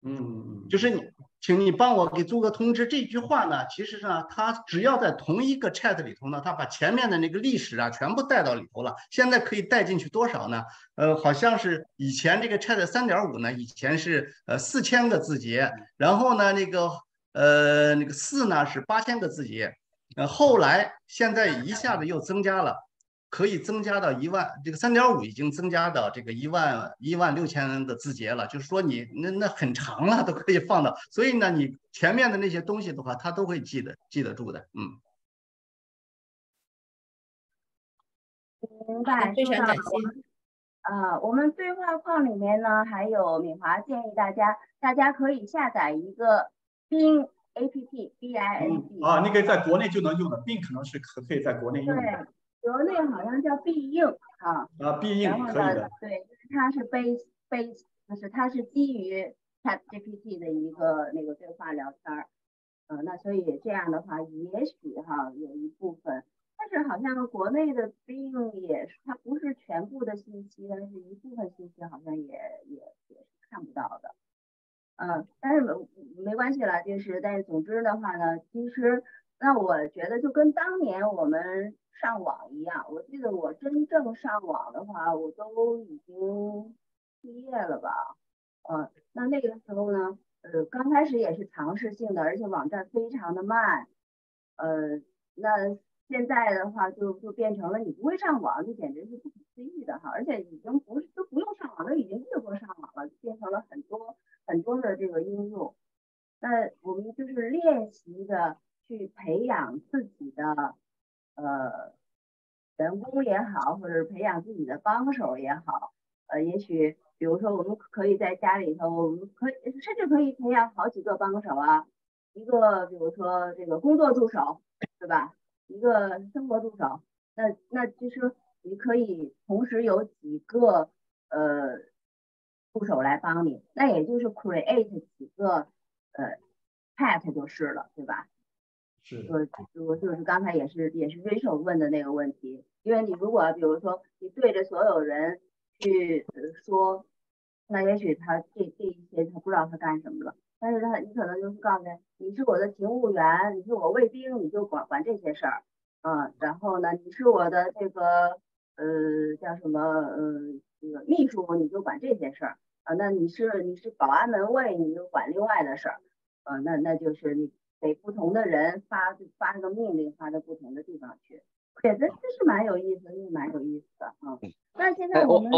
嗯嗯，就是你，请你帮我给做个通知。这句话呢，其实呢，它只要在同一个 chat 里头呢，它把前面的那个历史啊全部带到里头了。现在可以带进去多少呢？呃，好像是以前这个 chat 三点五呢，以前是呃四千个字节，然后呢那个呃那个四呢是八千个字节，呃后来现在一下子又增加了。可以增加到一万，这个三点五已经增加到这个一万一万六千的字节了，就是说你那那很长了，都可以放到，所以呢，你前面的那些东西的话，它都会记得记得住的，嗯。明白，非常感谢。我们呃，我们对话框里面呢，还有敏华建议大家，大家可以下载一个 Bing APP，B I N G 啊，那个在国内就能用的，并可能是可可以在国内用的对，国内好像叫必应啊，啊，必应然后呢可以的，，对，就是它是 base base，就是它是基于 Chat GPT 的一个那个对话聊天儿，呃，那所以这样的话，也许哈有一部分，但是好像国内的 Bing 也是，它不是全部的信息，但是一部分信息好像也也也是看不到的。嗯，但是没没关系了，就是但是总之的话呢，其实那我觉得就跟当年我们上网一样，我记得我真正上网的话，我都已经毕业了吧，嗯，那那个时候呢，呃，刚开始也是尝试性的，而且网站非常的慢，呃，那现在的话就就变成了你不会上网，就简直是不可思议的哈，而且已经不是都不用上网，都已经越过上网了，变成了很多很多的这个应用。那我们就是练习着去培养自己的呃员工也好，或者是培养自己的帮手也好，呃，也许比如说我们可以在家里头，我们可以甚至可以培养好几个帮手啊，一个比如说这个工作助手，对吧？一个生活助手，那那就是你可以同时有几个呃助手来帮你，那也就是 create 几个呃 pet 就是了，对吧？是我，就是刚才也是也是 Rachel 问的那个问题，因为你如果比如说你对着所有人去呃说，那也许他这这一些他不知道他干什么了。但是他你可能就是告诉他，你是我的勤务员，你是我卫兵，你就管管这些事儿，嗯，然后呢，你是我的这个呃叫什么呃这个秘书，你就管这些事儿。啊，那你是你是保安门卫，你就管另外的事儿，呃，那那就是你给不同的人发发这个命令，发到不同的地方去，也真这是蛮有意思，是蛮有意思的啊。那现在我们。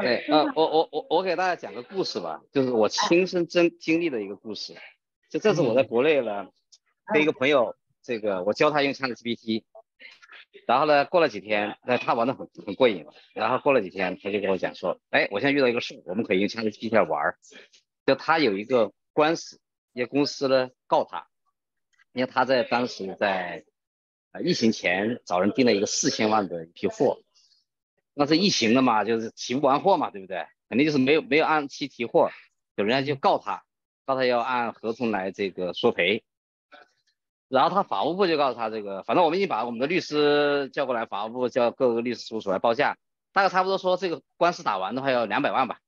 对，呃，我我我我给大家讲个故事吧，就是我亲身真经历的一个故事。就这是我在国内呢，跟一个朋友，这个我教他用 ChatGPT，然后呢，过了几天，那他玩的很很过瘾了然后过了几天，他就跟我讲说，哎，我现在遇到一个事，我们可以用 ChatGPT 来玩。就他有一个官司，一个公司呢告他，因为他在当时在疫情前找人订了一个四千万的一批货。那是疫情的嘛，就是提不完货嘛，对不对？肯定就是没有没有按期提货，有人家就告他，告他要按合同来这个索赔。然后他法务部就告诉他这个，反正我们已经把我们的律师叫过来，法务部叫各个律师事务所来报价，大概差不多说这个官司打完的话要两百万吧，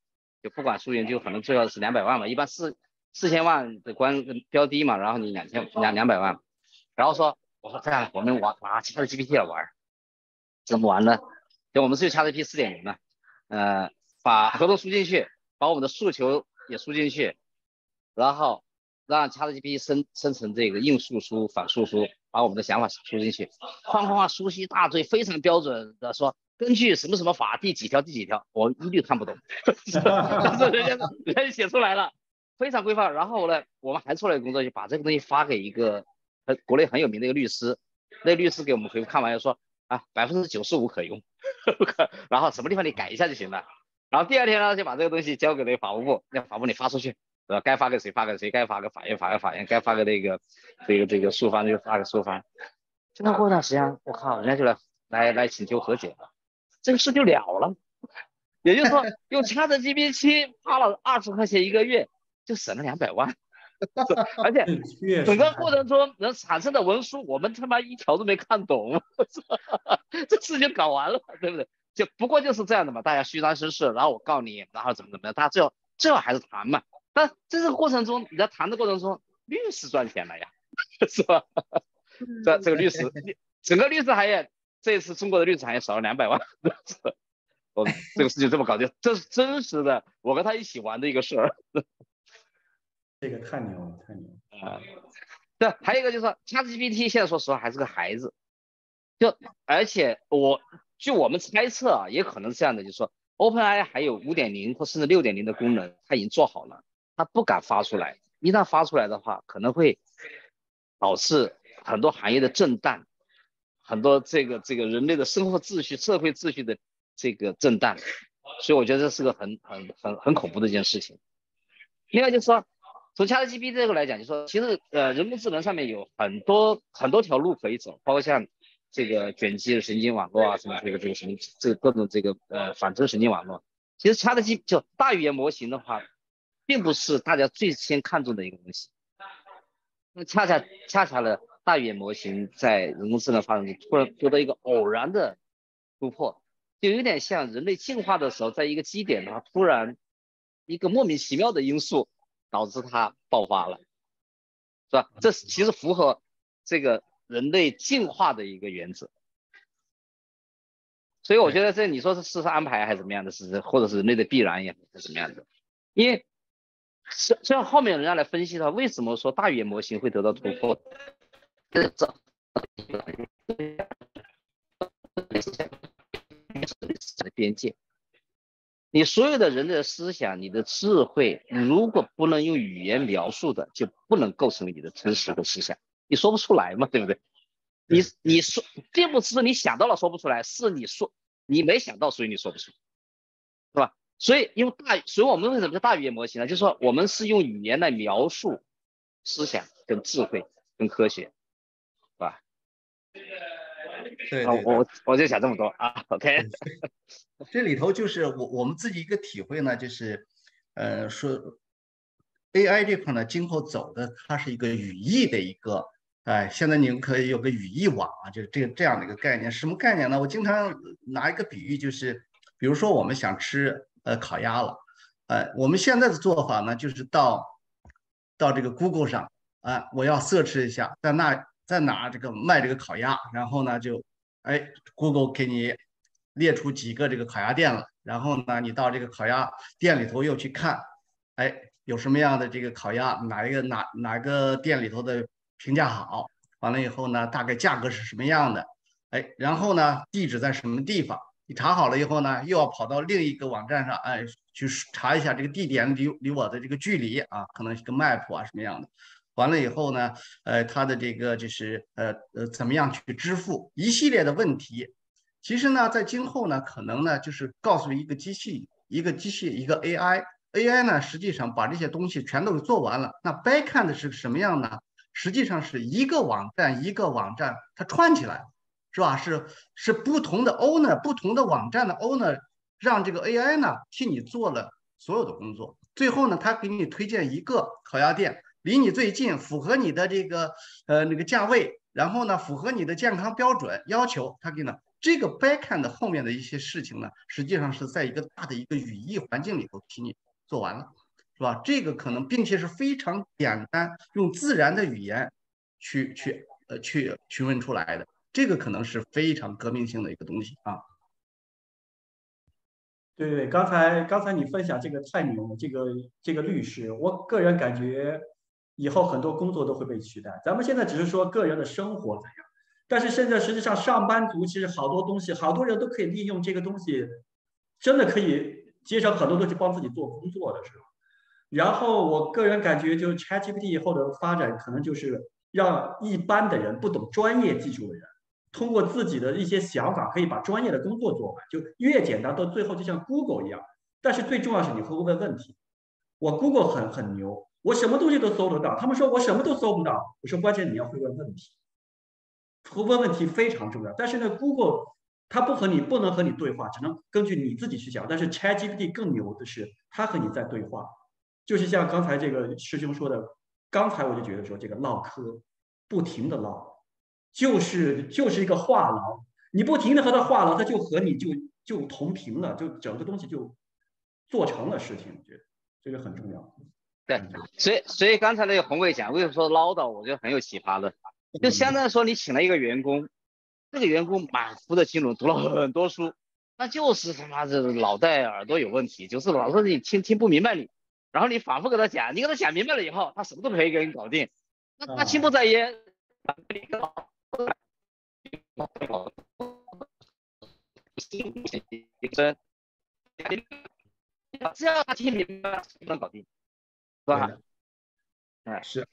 就不管输赢就可能最后是两百万吧，一般四四千万的关标低嘛，然后你两千两两百万，然后说我说这样我们玩拿 ChatGPT 来玩，怎么玩呢？就我们是用 ChatGPT 四点零嘛，呃，把合同输进去，把我们的诉求也输进去，然后让 ChatGPT 生生成这个应诉书、反诉书，把我们的想法输进去，哐哐哐输一大堆，非常标准的说，根据什么什么法第几条第几条，我一律看不懂，但是人家人家写出来了，非常规范。然后呢，我们还做了一个工作，就把这个东西发给一个呃国内很有名的一个律师，那律师给我们回复看完就说。啊，百分之九十五可用，然后什么地方你改一下就行了。然后第二天呢，就把这个东西交给那个法务部，让法务你发出去，呃，该发给谁发给谁，该发给法院发给法院，该发给那个这个这个诉方就发给诉方。这过一段时间，我靠，人家就来来来请求和解了，这个事就了了。也就是说，用 ChatGPT 花了二十块钱一个月，就省了两百万。而且整个过程中能产生的文书，我们他妈一条都没看懂，这事情搞完了，对不对？就不过就是这样的嘛，大家虚张声势，然后我告你，然后怎么怎么样，大家最后最后还是谈嘛。但在这个过程中，你在谈的过程中，律师赚钱了呀，是吧？这这个律师，整个律师行业，这一次中国的律师行业少了两百万，我这个事情这么搞定，这是真实的，我跟他一起玩的一个事儿。这个太牛了，太牛了啊！对，还有一个就是，ChatGPT 现在说实话还是个孩子，就而且我据我们猜测啊，也可能是这样的，就是说，OpenAI 还有五点零或甚至六点零的功能，它已经做好了，它不敢发出来，一旦发出来的话，可能会导致很多行业的震荡，很多这个这个人类的生活秩序、社会秩序的这个震荡，所以我觉得这是个很很很很恐怖的一件事情。另外就是说。从 ChatGPT 这个来讲，就说其实呃人工智能上面有很多很多条路可以走，包括像这个卷积的神经网络啊，什么这个这个什么这个各种这个呃反真神经网络。其实 ChatGPT 就大语言模型的话，并不是大家最先看重的一个东西。那恰恰恰恰呢，大语言模型在人工智能发展中突然得到一个偶然的突破，就有点像人类进化的时候，在一个基点的话，突然一个莫名其妙的因素。导致它爆发了，是吧？这是其实符合这个人类进化的一个原则，所以我觉得这你说是事实安排还是怎么样的事实，或者是人类的必然也是什么样的？因为虽虽然后面人家来分析它，为什么说大语言模型会得到突破？这这的边界。你所有的人的思想，你的智慧，如果不能用语言描述的，就不能构成你的真实的思想。你说不出来嘛，对不对？你你说，并不是你想到了说不出来，是你说你没想到，所以你说不出，是吧？所以用大，所以我们为什么叫大语言模型呢？就是说我们是用语言来描述思想、跟智慧、跟科学，是吧？对，我我就想这么多啊，OK。这里头就是我我们自己一个体会呢，就是，呃，说 AI 这块呢，今后走的它是一个语义的一个，哎，现在你们可以有个语义网啊，就是这这样的一个概念。什么概念呢？我经常拿一个比喻，就是比如说我们想吃呃烤鸭了，呃，我们现在的做法呢，就是到到这个 Google 上啊，我要 search 一下在那在哪这个卖这个烤鸭，然后呢就哎 Google 给你列出几个这个烤鸭店了，然后呢你到这个烤鸭店里头又去看，哎有什么样的这个烤鸭，哪一个哪哪个店里头的评价好，完了以后呢大概价格是什么样的，哎然后呢地址在什么地方。你查好了以后呢，又要跑到另一个网站上，哎，去查一下这个地点离离我的这个距离啊，可能是个 map 啊什么样的。完了以后呢，呃，它的这个就是呃呃怎么样去支付一系列的问题。其实呢，在今后呢，可能呢就是告诉一个机器，一个机器，一个 AI，AI 呢实际上把这些东西全都给做完了。那 backend 是什么样呢？实际上是一个网站一个网站它串起来。是吧？是是不同的 owner，不同的网站的 owner，让这个 AI 呢替你做了所有的工作。最后呢，他给你推荐一个烤鸭店，离你最近，符合你的这个呃那个价位，然后呢符合你的健康标准要求，他给呢这个 backend 后面的一些事情呢，实际上是在一个大的一个语义环境里头替你做完了，是吧？这个可能并且是非常简单，用自然的语言去去呃去询问出来的。这个可能是非常革命性的一个东西啊！对对，刚才刚才你分享这个太牛了，这个这个律师，我个人感觉以后很多工作都会被取代。咱们现在只是说个人的生活怎样，但是现在实际上上班族其实好多东西，好多人都可以利用这个东西，真的可以节省很多东西帮自己做工作的时候。然后我个人感觉，就 ChatGPT 以后的发展，可能就是让一般的人不懂专业技术的人。通过自己的一些想法，可以把专业的工作做完，就越简单到最后就像 Google 一样。但是最重要是你会不会问问题。我 Google 很很牛，我什么东西都搜得到。他们说我什么都搜不到，我说关键你要会问问题，会问问题非常重要。但是呢，Google 它不和你不能和你对话，只能根据你自己去想。但是 ChatGPT 更牛的是，它和你在对话，就是像刚才这个师兄说的，刚才我就觉得说这个唠嗑，不停的唠。就是就是一个话痨，你不停的和他话痨，他就和你就就同频了，就整个东西就做成了事情。我觉得这个很重要。对，所以所以刚才那个红卫讲为什么说唠叨，我觉得很有启发的。就相当于说你请了一个员工，这个员工满腹的经纶，读了很多书，那就是他妈的脑袋耳朵有问题，就是老是你听听不明白你，然后你反复给他讲，你给他讲明白了以后，他什么都可以给你搞定，那他心不在焉。只要他听明白，就能搞定，是吧？哎，是。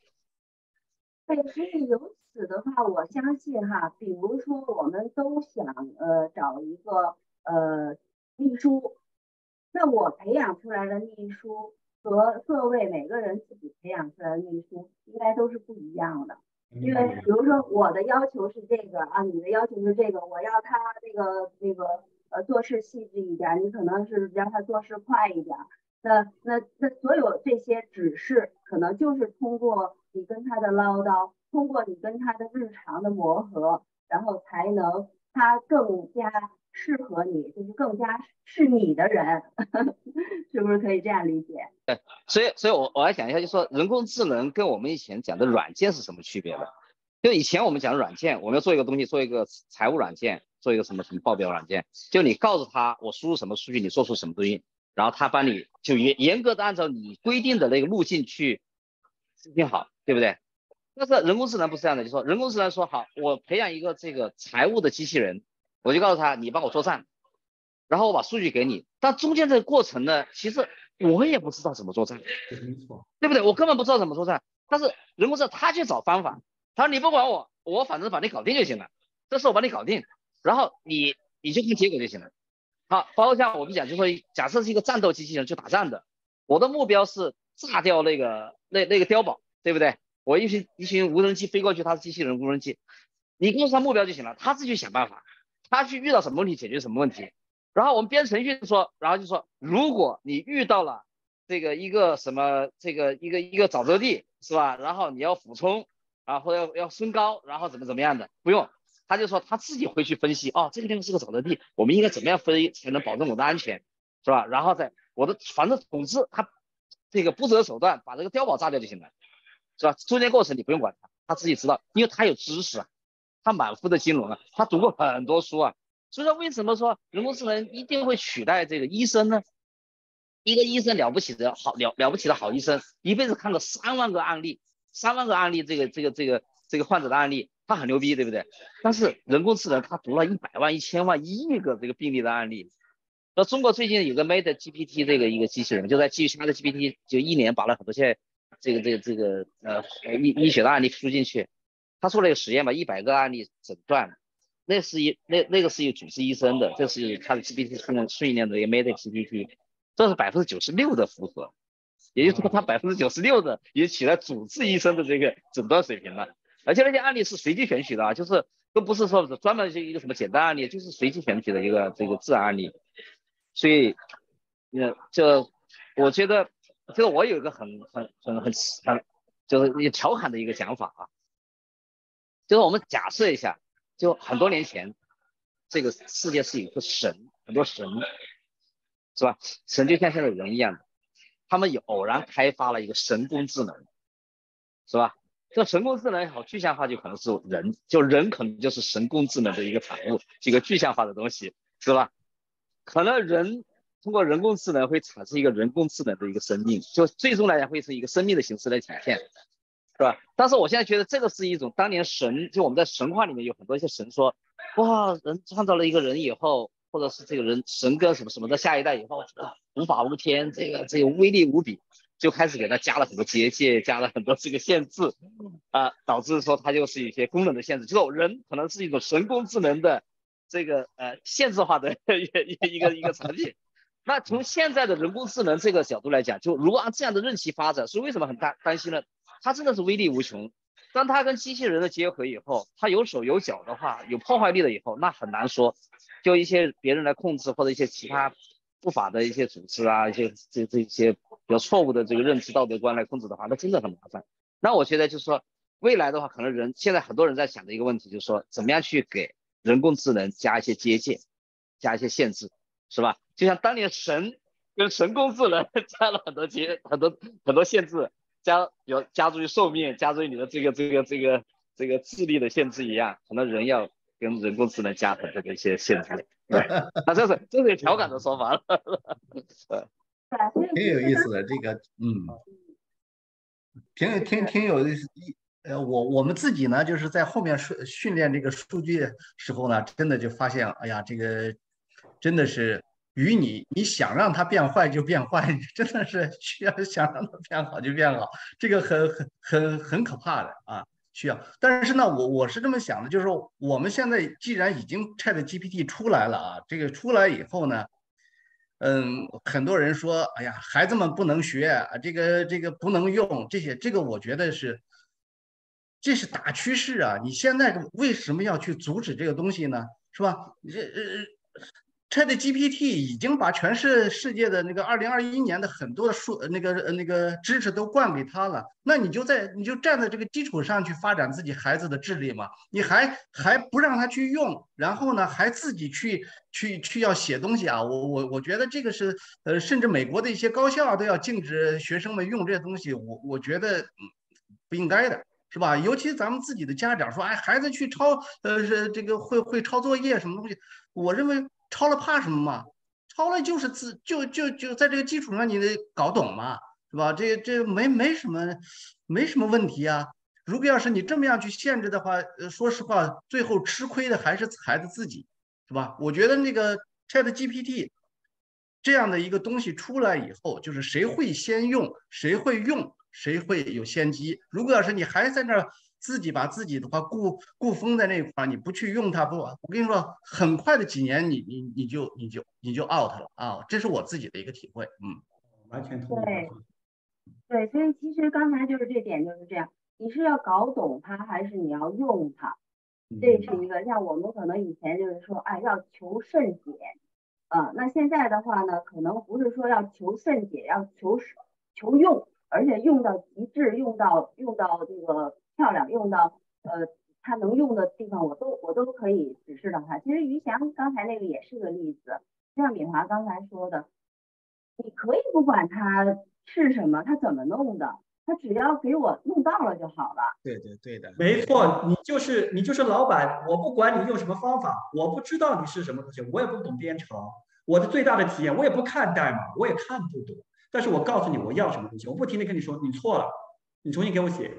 对，所以由此的话，我相信哈，比如说我们都想呃找一个呃秘书，那我培养出来的秘书和各位每个人自己培养出来的秘书，应该都是不一样的。因为比如说我的要求是这个啊，你的要求是这个，我要他那个那个呃做事细致一点，你可能是让他做事快一点。那那那所有这些指示，可能就是通过你跟他的唠叨，通过你跟他的日常的磨合，然后才能他更加适合你，就是更加是你的人，是不是可以这样理解？对，所以所以我我来讲一下，就说人工智能跟我们以前讲的软件是什么区别的？就以前我们讲软件，我们要做一个东西，做一个财务软件，做一个什么什么报表软件，就你告诉他我输入什么数据，你做出什么东西，然后他帮你就严严格的按照你规定的那个路径去执行好，对不对？但是人工智能不是这样的，就说人工智能说好，我培养一个这个财务的机器人。我就告诉他，你帮我做账，然后我把数据给你。但中间这个过程呢，其实我也不知道怎么做账，对不对？我根本不知道怎么做账。但是人工智能他去找方法，他说你不管我，我反正把你搞定就行了。这事我帮你搞定，然后你你就看结果就行了。好，包括像我们讲，就说假设是一个战斗机器人去打仗的，我的目标是炸掉那个那那个碉堡，对不对？我一群一群无人机飞过去，它是机器人无人机，你告诉他目标就行了，他自己想办法。他去遇到什么问题，解决什么问题。然后我们编程序说，然后就说，如果你遇到了这个一个什么这个一个一个沼泽地，是吧？然后你要俯冲啊，或者要要升高，然后怎么怎么样的，不用，他就说他自己会去分析。哦，这个地方是个沼泽地，我们应该怎么样飞才能保证我的安全，是吧？然后在我的反正总之他这个不择手段把这个碉堡炸掉就行了。是吧？中间过程你不用管他，他自己知道，因为他有知识啊，他满腹的经纶啊，他读过很多书啊。所以说，为什么说人工智能一定会取代这个医生呢？一个医生了不起的好了了不起的好医生，一辈子看了三万个案例，三万个案例，这个这个这个这个患者的案例，他很牛逼，对不对？但是人工智能他读了一百万、一千万、一亿个这个病例的案例。那中国最近有个 Mate GPT 这个一个机器人，就在基于 Chat GPT，就一年把了很多些这个这个这个呃医医学的案例输进去，他做了一个实验，把一百个案例诊断，那是一那那个是有主治医生的，这是 Chat GPT 训训练的一个 Mate GPT，这是百分之九十六的符合，也就是说他百分之九十六的也取代主治医生的这个诊断水平了，而且那些案例是随机选取的啊，就是都不是说专门是一个什么简单案例，就是随机选取的一个这个自然案例。所以，呃，就我觉得，就我有一个很很很很很，就是调侃的一个讲法啊，就是我们假设一下，就很多年前，这个世界是有个神，很多神，是吧？神就像现在人一样的，他们有偶然开发了一个神工智能，是吧？这神工智能也好具象化，就可能是人，就人可能就是神工智能的一个产物，一个具象化的东西，是吧？可能人通过人工智能会产生一个人工智能的一个生命，就最终来讲会是一个生命的形式来体现，是吧？但是我现在觉得这个是一种当年神，就我们在神话里面有很多一些神说，哇，人创造了一个人以后，或者是这个人神跟什么什么的下一代以后，无法无天，这个这个威力无比，就开始给他加了很多结界，加了很多这个限制，啊，导致说他就是一些功能的限制，就是人可能是一种人工智能的。这个呃限制化的一 一一个一个产品，那从现在的人工智能这个角度来讲，就如果按这样的任期发展，是为什么很担担心呢？它真的是威力无穷。当它跟机器人的结合以后，它有手有脚的话，有破坏力了以后，那很难说，就一些别人来控制或者一些其他不法的一些组织啊，一些这这一些比较错误的这个认知道德观来控制的话，那真的很麻烦。那我觉得就是说，未来的话，可能人现在很多人在想的一个问题就是说，怎么样去给。人工智能加一些接界，加一些限制，是吧？就像当年神跟人工智能 加了很多接很多很多限制，加有加注于寿命，加注于你的这个这个这个这个智力的限制一样，可能人要跟人工智能加很多的一些限制。对，那这是这是调侃的说法了。挺有意思的这个，嗯，挺挺挺有意思。呃，我我们自己呢，就是在后面训训练这个数据时候呢，真的就发现，哎呀，这个真的是与你你想让它变坏就变坏，真的是需要想让它变好就变好，这个很很很很可怕的啊，需要。但是呢，我我是这么想的，就是说我们现在既然已经 Chat GPT 出来了啊，这个出来以后呢，嗯，很多人说，哎呀，孩子们不能学啊，这个这个不能用这些，这个我觉得是。这是大趋势啊！你现在为什么要去阻止这个东西呢？是吧？你这呃，Chat GPT 已经把全世世界的那个二零二一年的很多的数那个那个知识都灌给他了。那你就在你就站在这个基础上去发展自己孩子的智力嘛？你还还不让他去用，然后呢还自己去去去要写东西啊？我我我觉得这个是呃，甚至美国的一些高校都要禁止学生们用这些东西。我我觉得嗯不应该的。是吧？尤其咱们自己的家长说，哎，孩子去抄，呃，是这个会会抄作业什么东西？我认为抄了怕什么嘛？抄了就是自就就就在这个基础上你得搞懂嘛，是吧？这这没没什么没什么问题啊。如果要是你这么样去限制的话，说实话，最后吃亏的还是孩子自己，是吧？我觉得那个 Chat GPT 这样的一个东西出来以后，就是谁会先用，谁会用。谁会有先机？如果要是你还在那儿自己把自己的话固固封在那块儿，你不去用它，不，我跟你说，很快的几年，你你你就你就你就 out 了啊！这是我自己的一个体会，嗯，完全同意。对，对，所以其实刚才就是这点就是这样，你是要搞懂它，还是你要用它？这是一个，像我们可能以前就是说，哎，要求甚解，啊，那现在的话呢，可能不是说要求甚解，要求求用。而且用到极致，用到用到这个漂亮，用到呃它能用的地方，我都我都可以指示到他。其实于翔刚才那个也是个例子，像敏华刚才说的，你可以不管它是什么，它怎么弄的，他只要给我弄到了就好了。对对对的，没错，你就是你就是老板，我不管你用什么方法，我不知道你是什么东西，我也不懂编程，我的最大的体验，我也不看代码，我也看不懂，但是我告诉你我要什么东西，我不停的跟你说你错了，你重新给我写，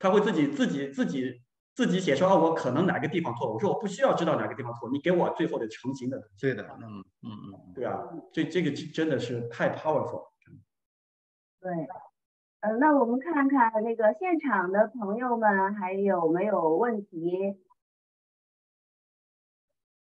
他会自己自己自己自己写说啊，我可能哪个地方错，我说我不需要知道哪个地方错，你给我最后的成型的东西。对的，嗯嗯嗯，对啊，这这个真的是太 powerful。对。嗯，那我们看看那个现场的朋友们还有没有问题？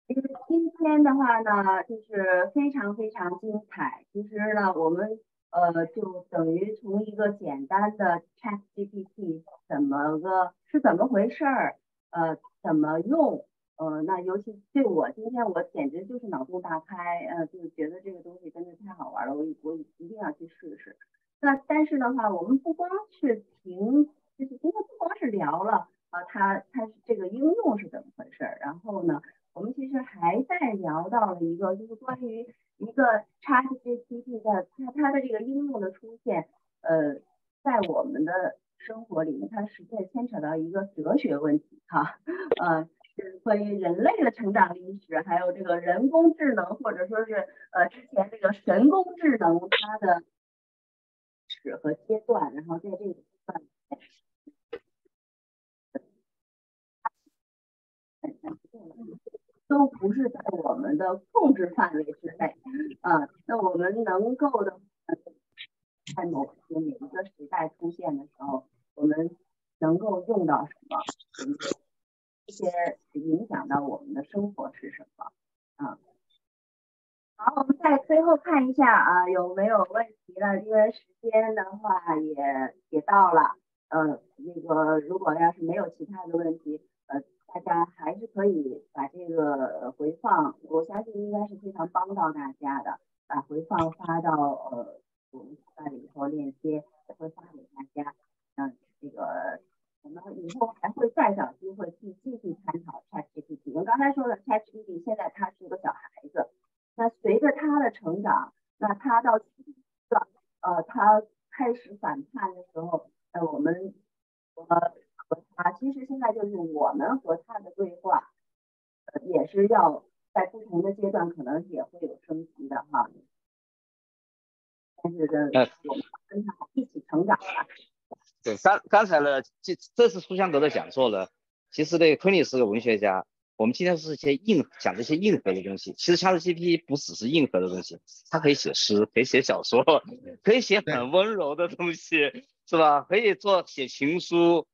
因为今天的话呢，就是非常非常精彩。其实呢，我们呃就等于从一个简单的 Chat GPT 怎么个是怎么回事儿，呃，怎么用，呃，那尤其对我今天我简直就是脑洞大开，呃，就觉得这个东西真的太好玩了，我我一定要去试试。那但是的话，我们不光是停，就是今天不光是聊了啊，它它是这个应用是怎么回事儿，然后呢，我们其实还在聊到了一个，就是关于一个 ChatGPT 的它它的这个应用的出现，呃，在我们的生活里面，它实际牵扯到一个哲学问题哈，呃，是关于人类的成长历史，还有这个人工智能或者说是呃之前这个人工智能它的史。和阶段，然后在这个阶段，都不是在我们的控制范围之内啊。那我们能够的，在某些每一个时代出现的时候，我们能够用到什么？一些影响到我们的生活是什么？啊。好，我们再最后看一下啊，有没有问题了？因为时间的话也也到了，呃，那个如果要是没有其他的问题，大家还是可以把这个回放，我相信应该是非常帮到大家的，把回放发到呃我们发了以后链接也会发给大家，嗯，这个我们以后还会再找机会去继续探讨 ChatGPT。我们刚才说的 ChatGPT，现在它是一个小孩子。那随着他的成长，那他到呃，他开始反叛的时候，呃，我们和和他其实现在就是我们和他的对话，呃，也是要在不同的阶段可能也会有升级的哈。但是这我们跟他一起成长了。对，刚刚才呢，这这次书香阁的讲座呢，其实呢，托尼是个文学家。我们今天是一些硬讲这些硬核的东西，其实 ChatGPT 不只是硬核的东西，它可以写诗，可以写小说，可以写很温柔的东西，是吧？可以做写情书，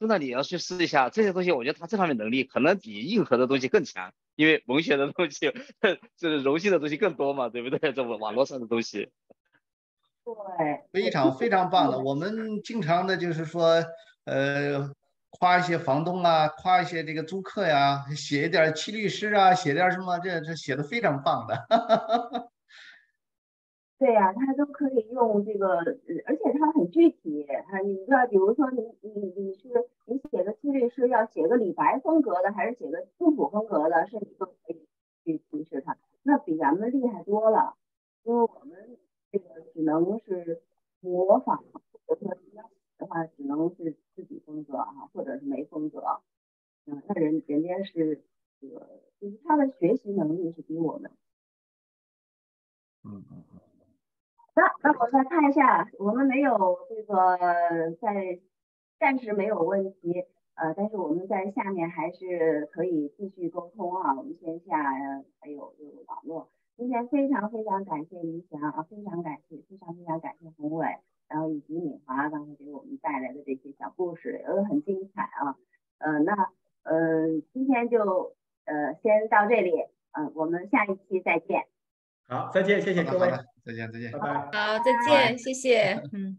真的你要去试一下这些东西，我觉得他这方面能力可能比硬核的东西更强，因为文学的东西，就是柔性的东西更多嘛，对不对？这网络上的东西，对，非常非常棒的。我们经常的就是说，呃。夸一些房东啊，夸一些这个租客呀，写一点七律师啊，写点什么，这这写的非常棒的。对呀，他都可以用这个，而且他很具体。啊，你知道，比如说你你你是你写个七律是，要写个李白风格的，还是写个杜甫风格的，甚至都可以去提示他，那比咱们厉害多了。因为我们这个只能是模仿，或者说的话，只能是。自己风格啊，或者是没风格，嗯，那人人家是这个，就是他的学习能力是比我们，嗯嗯嗯。那那我再看一下，我们没有这个在暂时没有问题，呃，但是我们在下面还是可以继续沟通啊，我们线下还有这个网络。今天非常非常感谢李翔啊，非常感谢，非常非常感谢宏伟。然后以及敏华刚才给我们带来的这些小故事，都很精彩啊。呃，那呃，今天就呃先到这里，嗯，我们下一期再见。好，再见，谢谢各位，再见，再见，拜拜。好，再见，谢谢，嗯。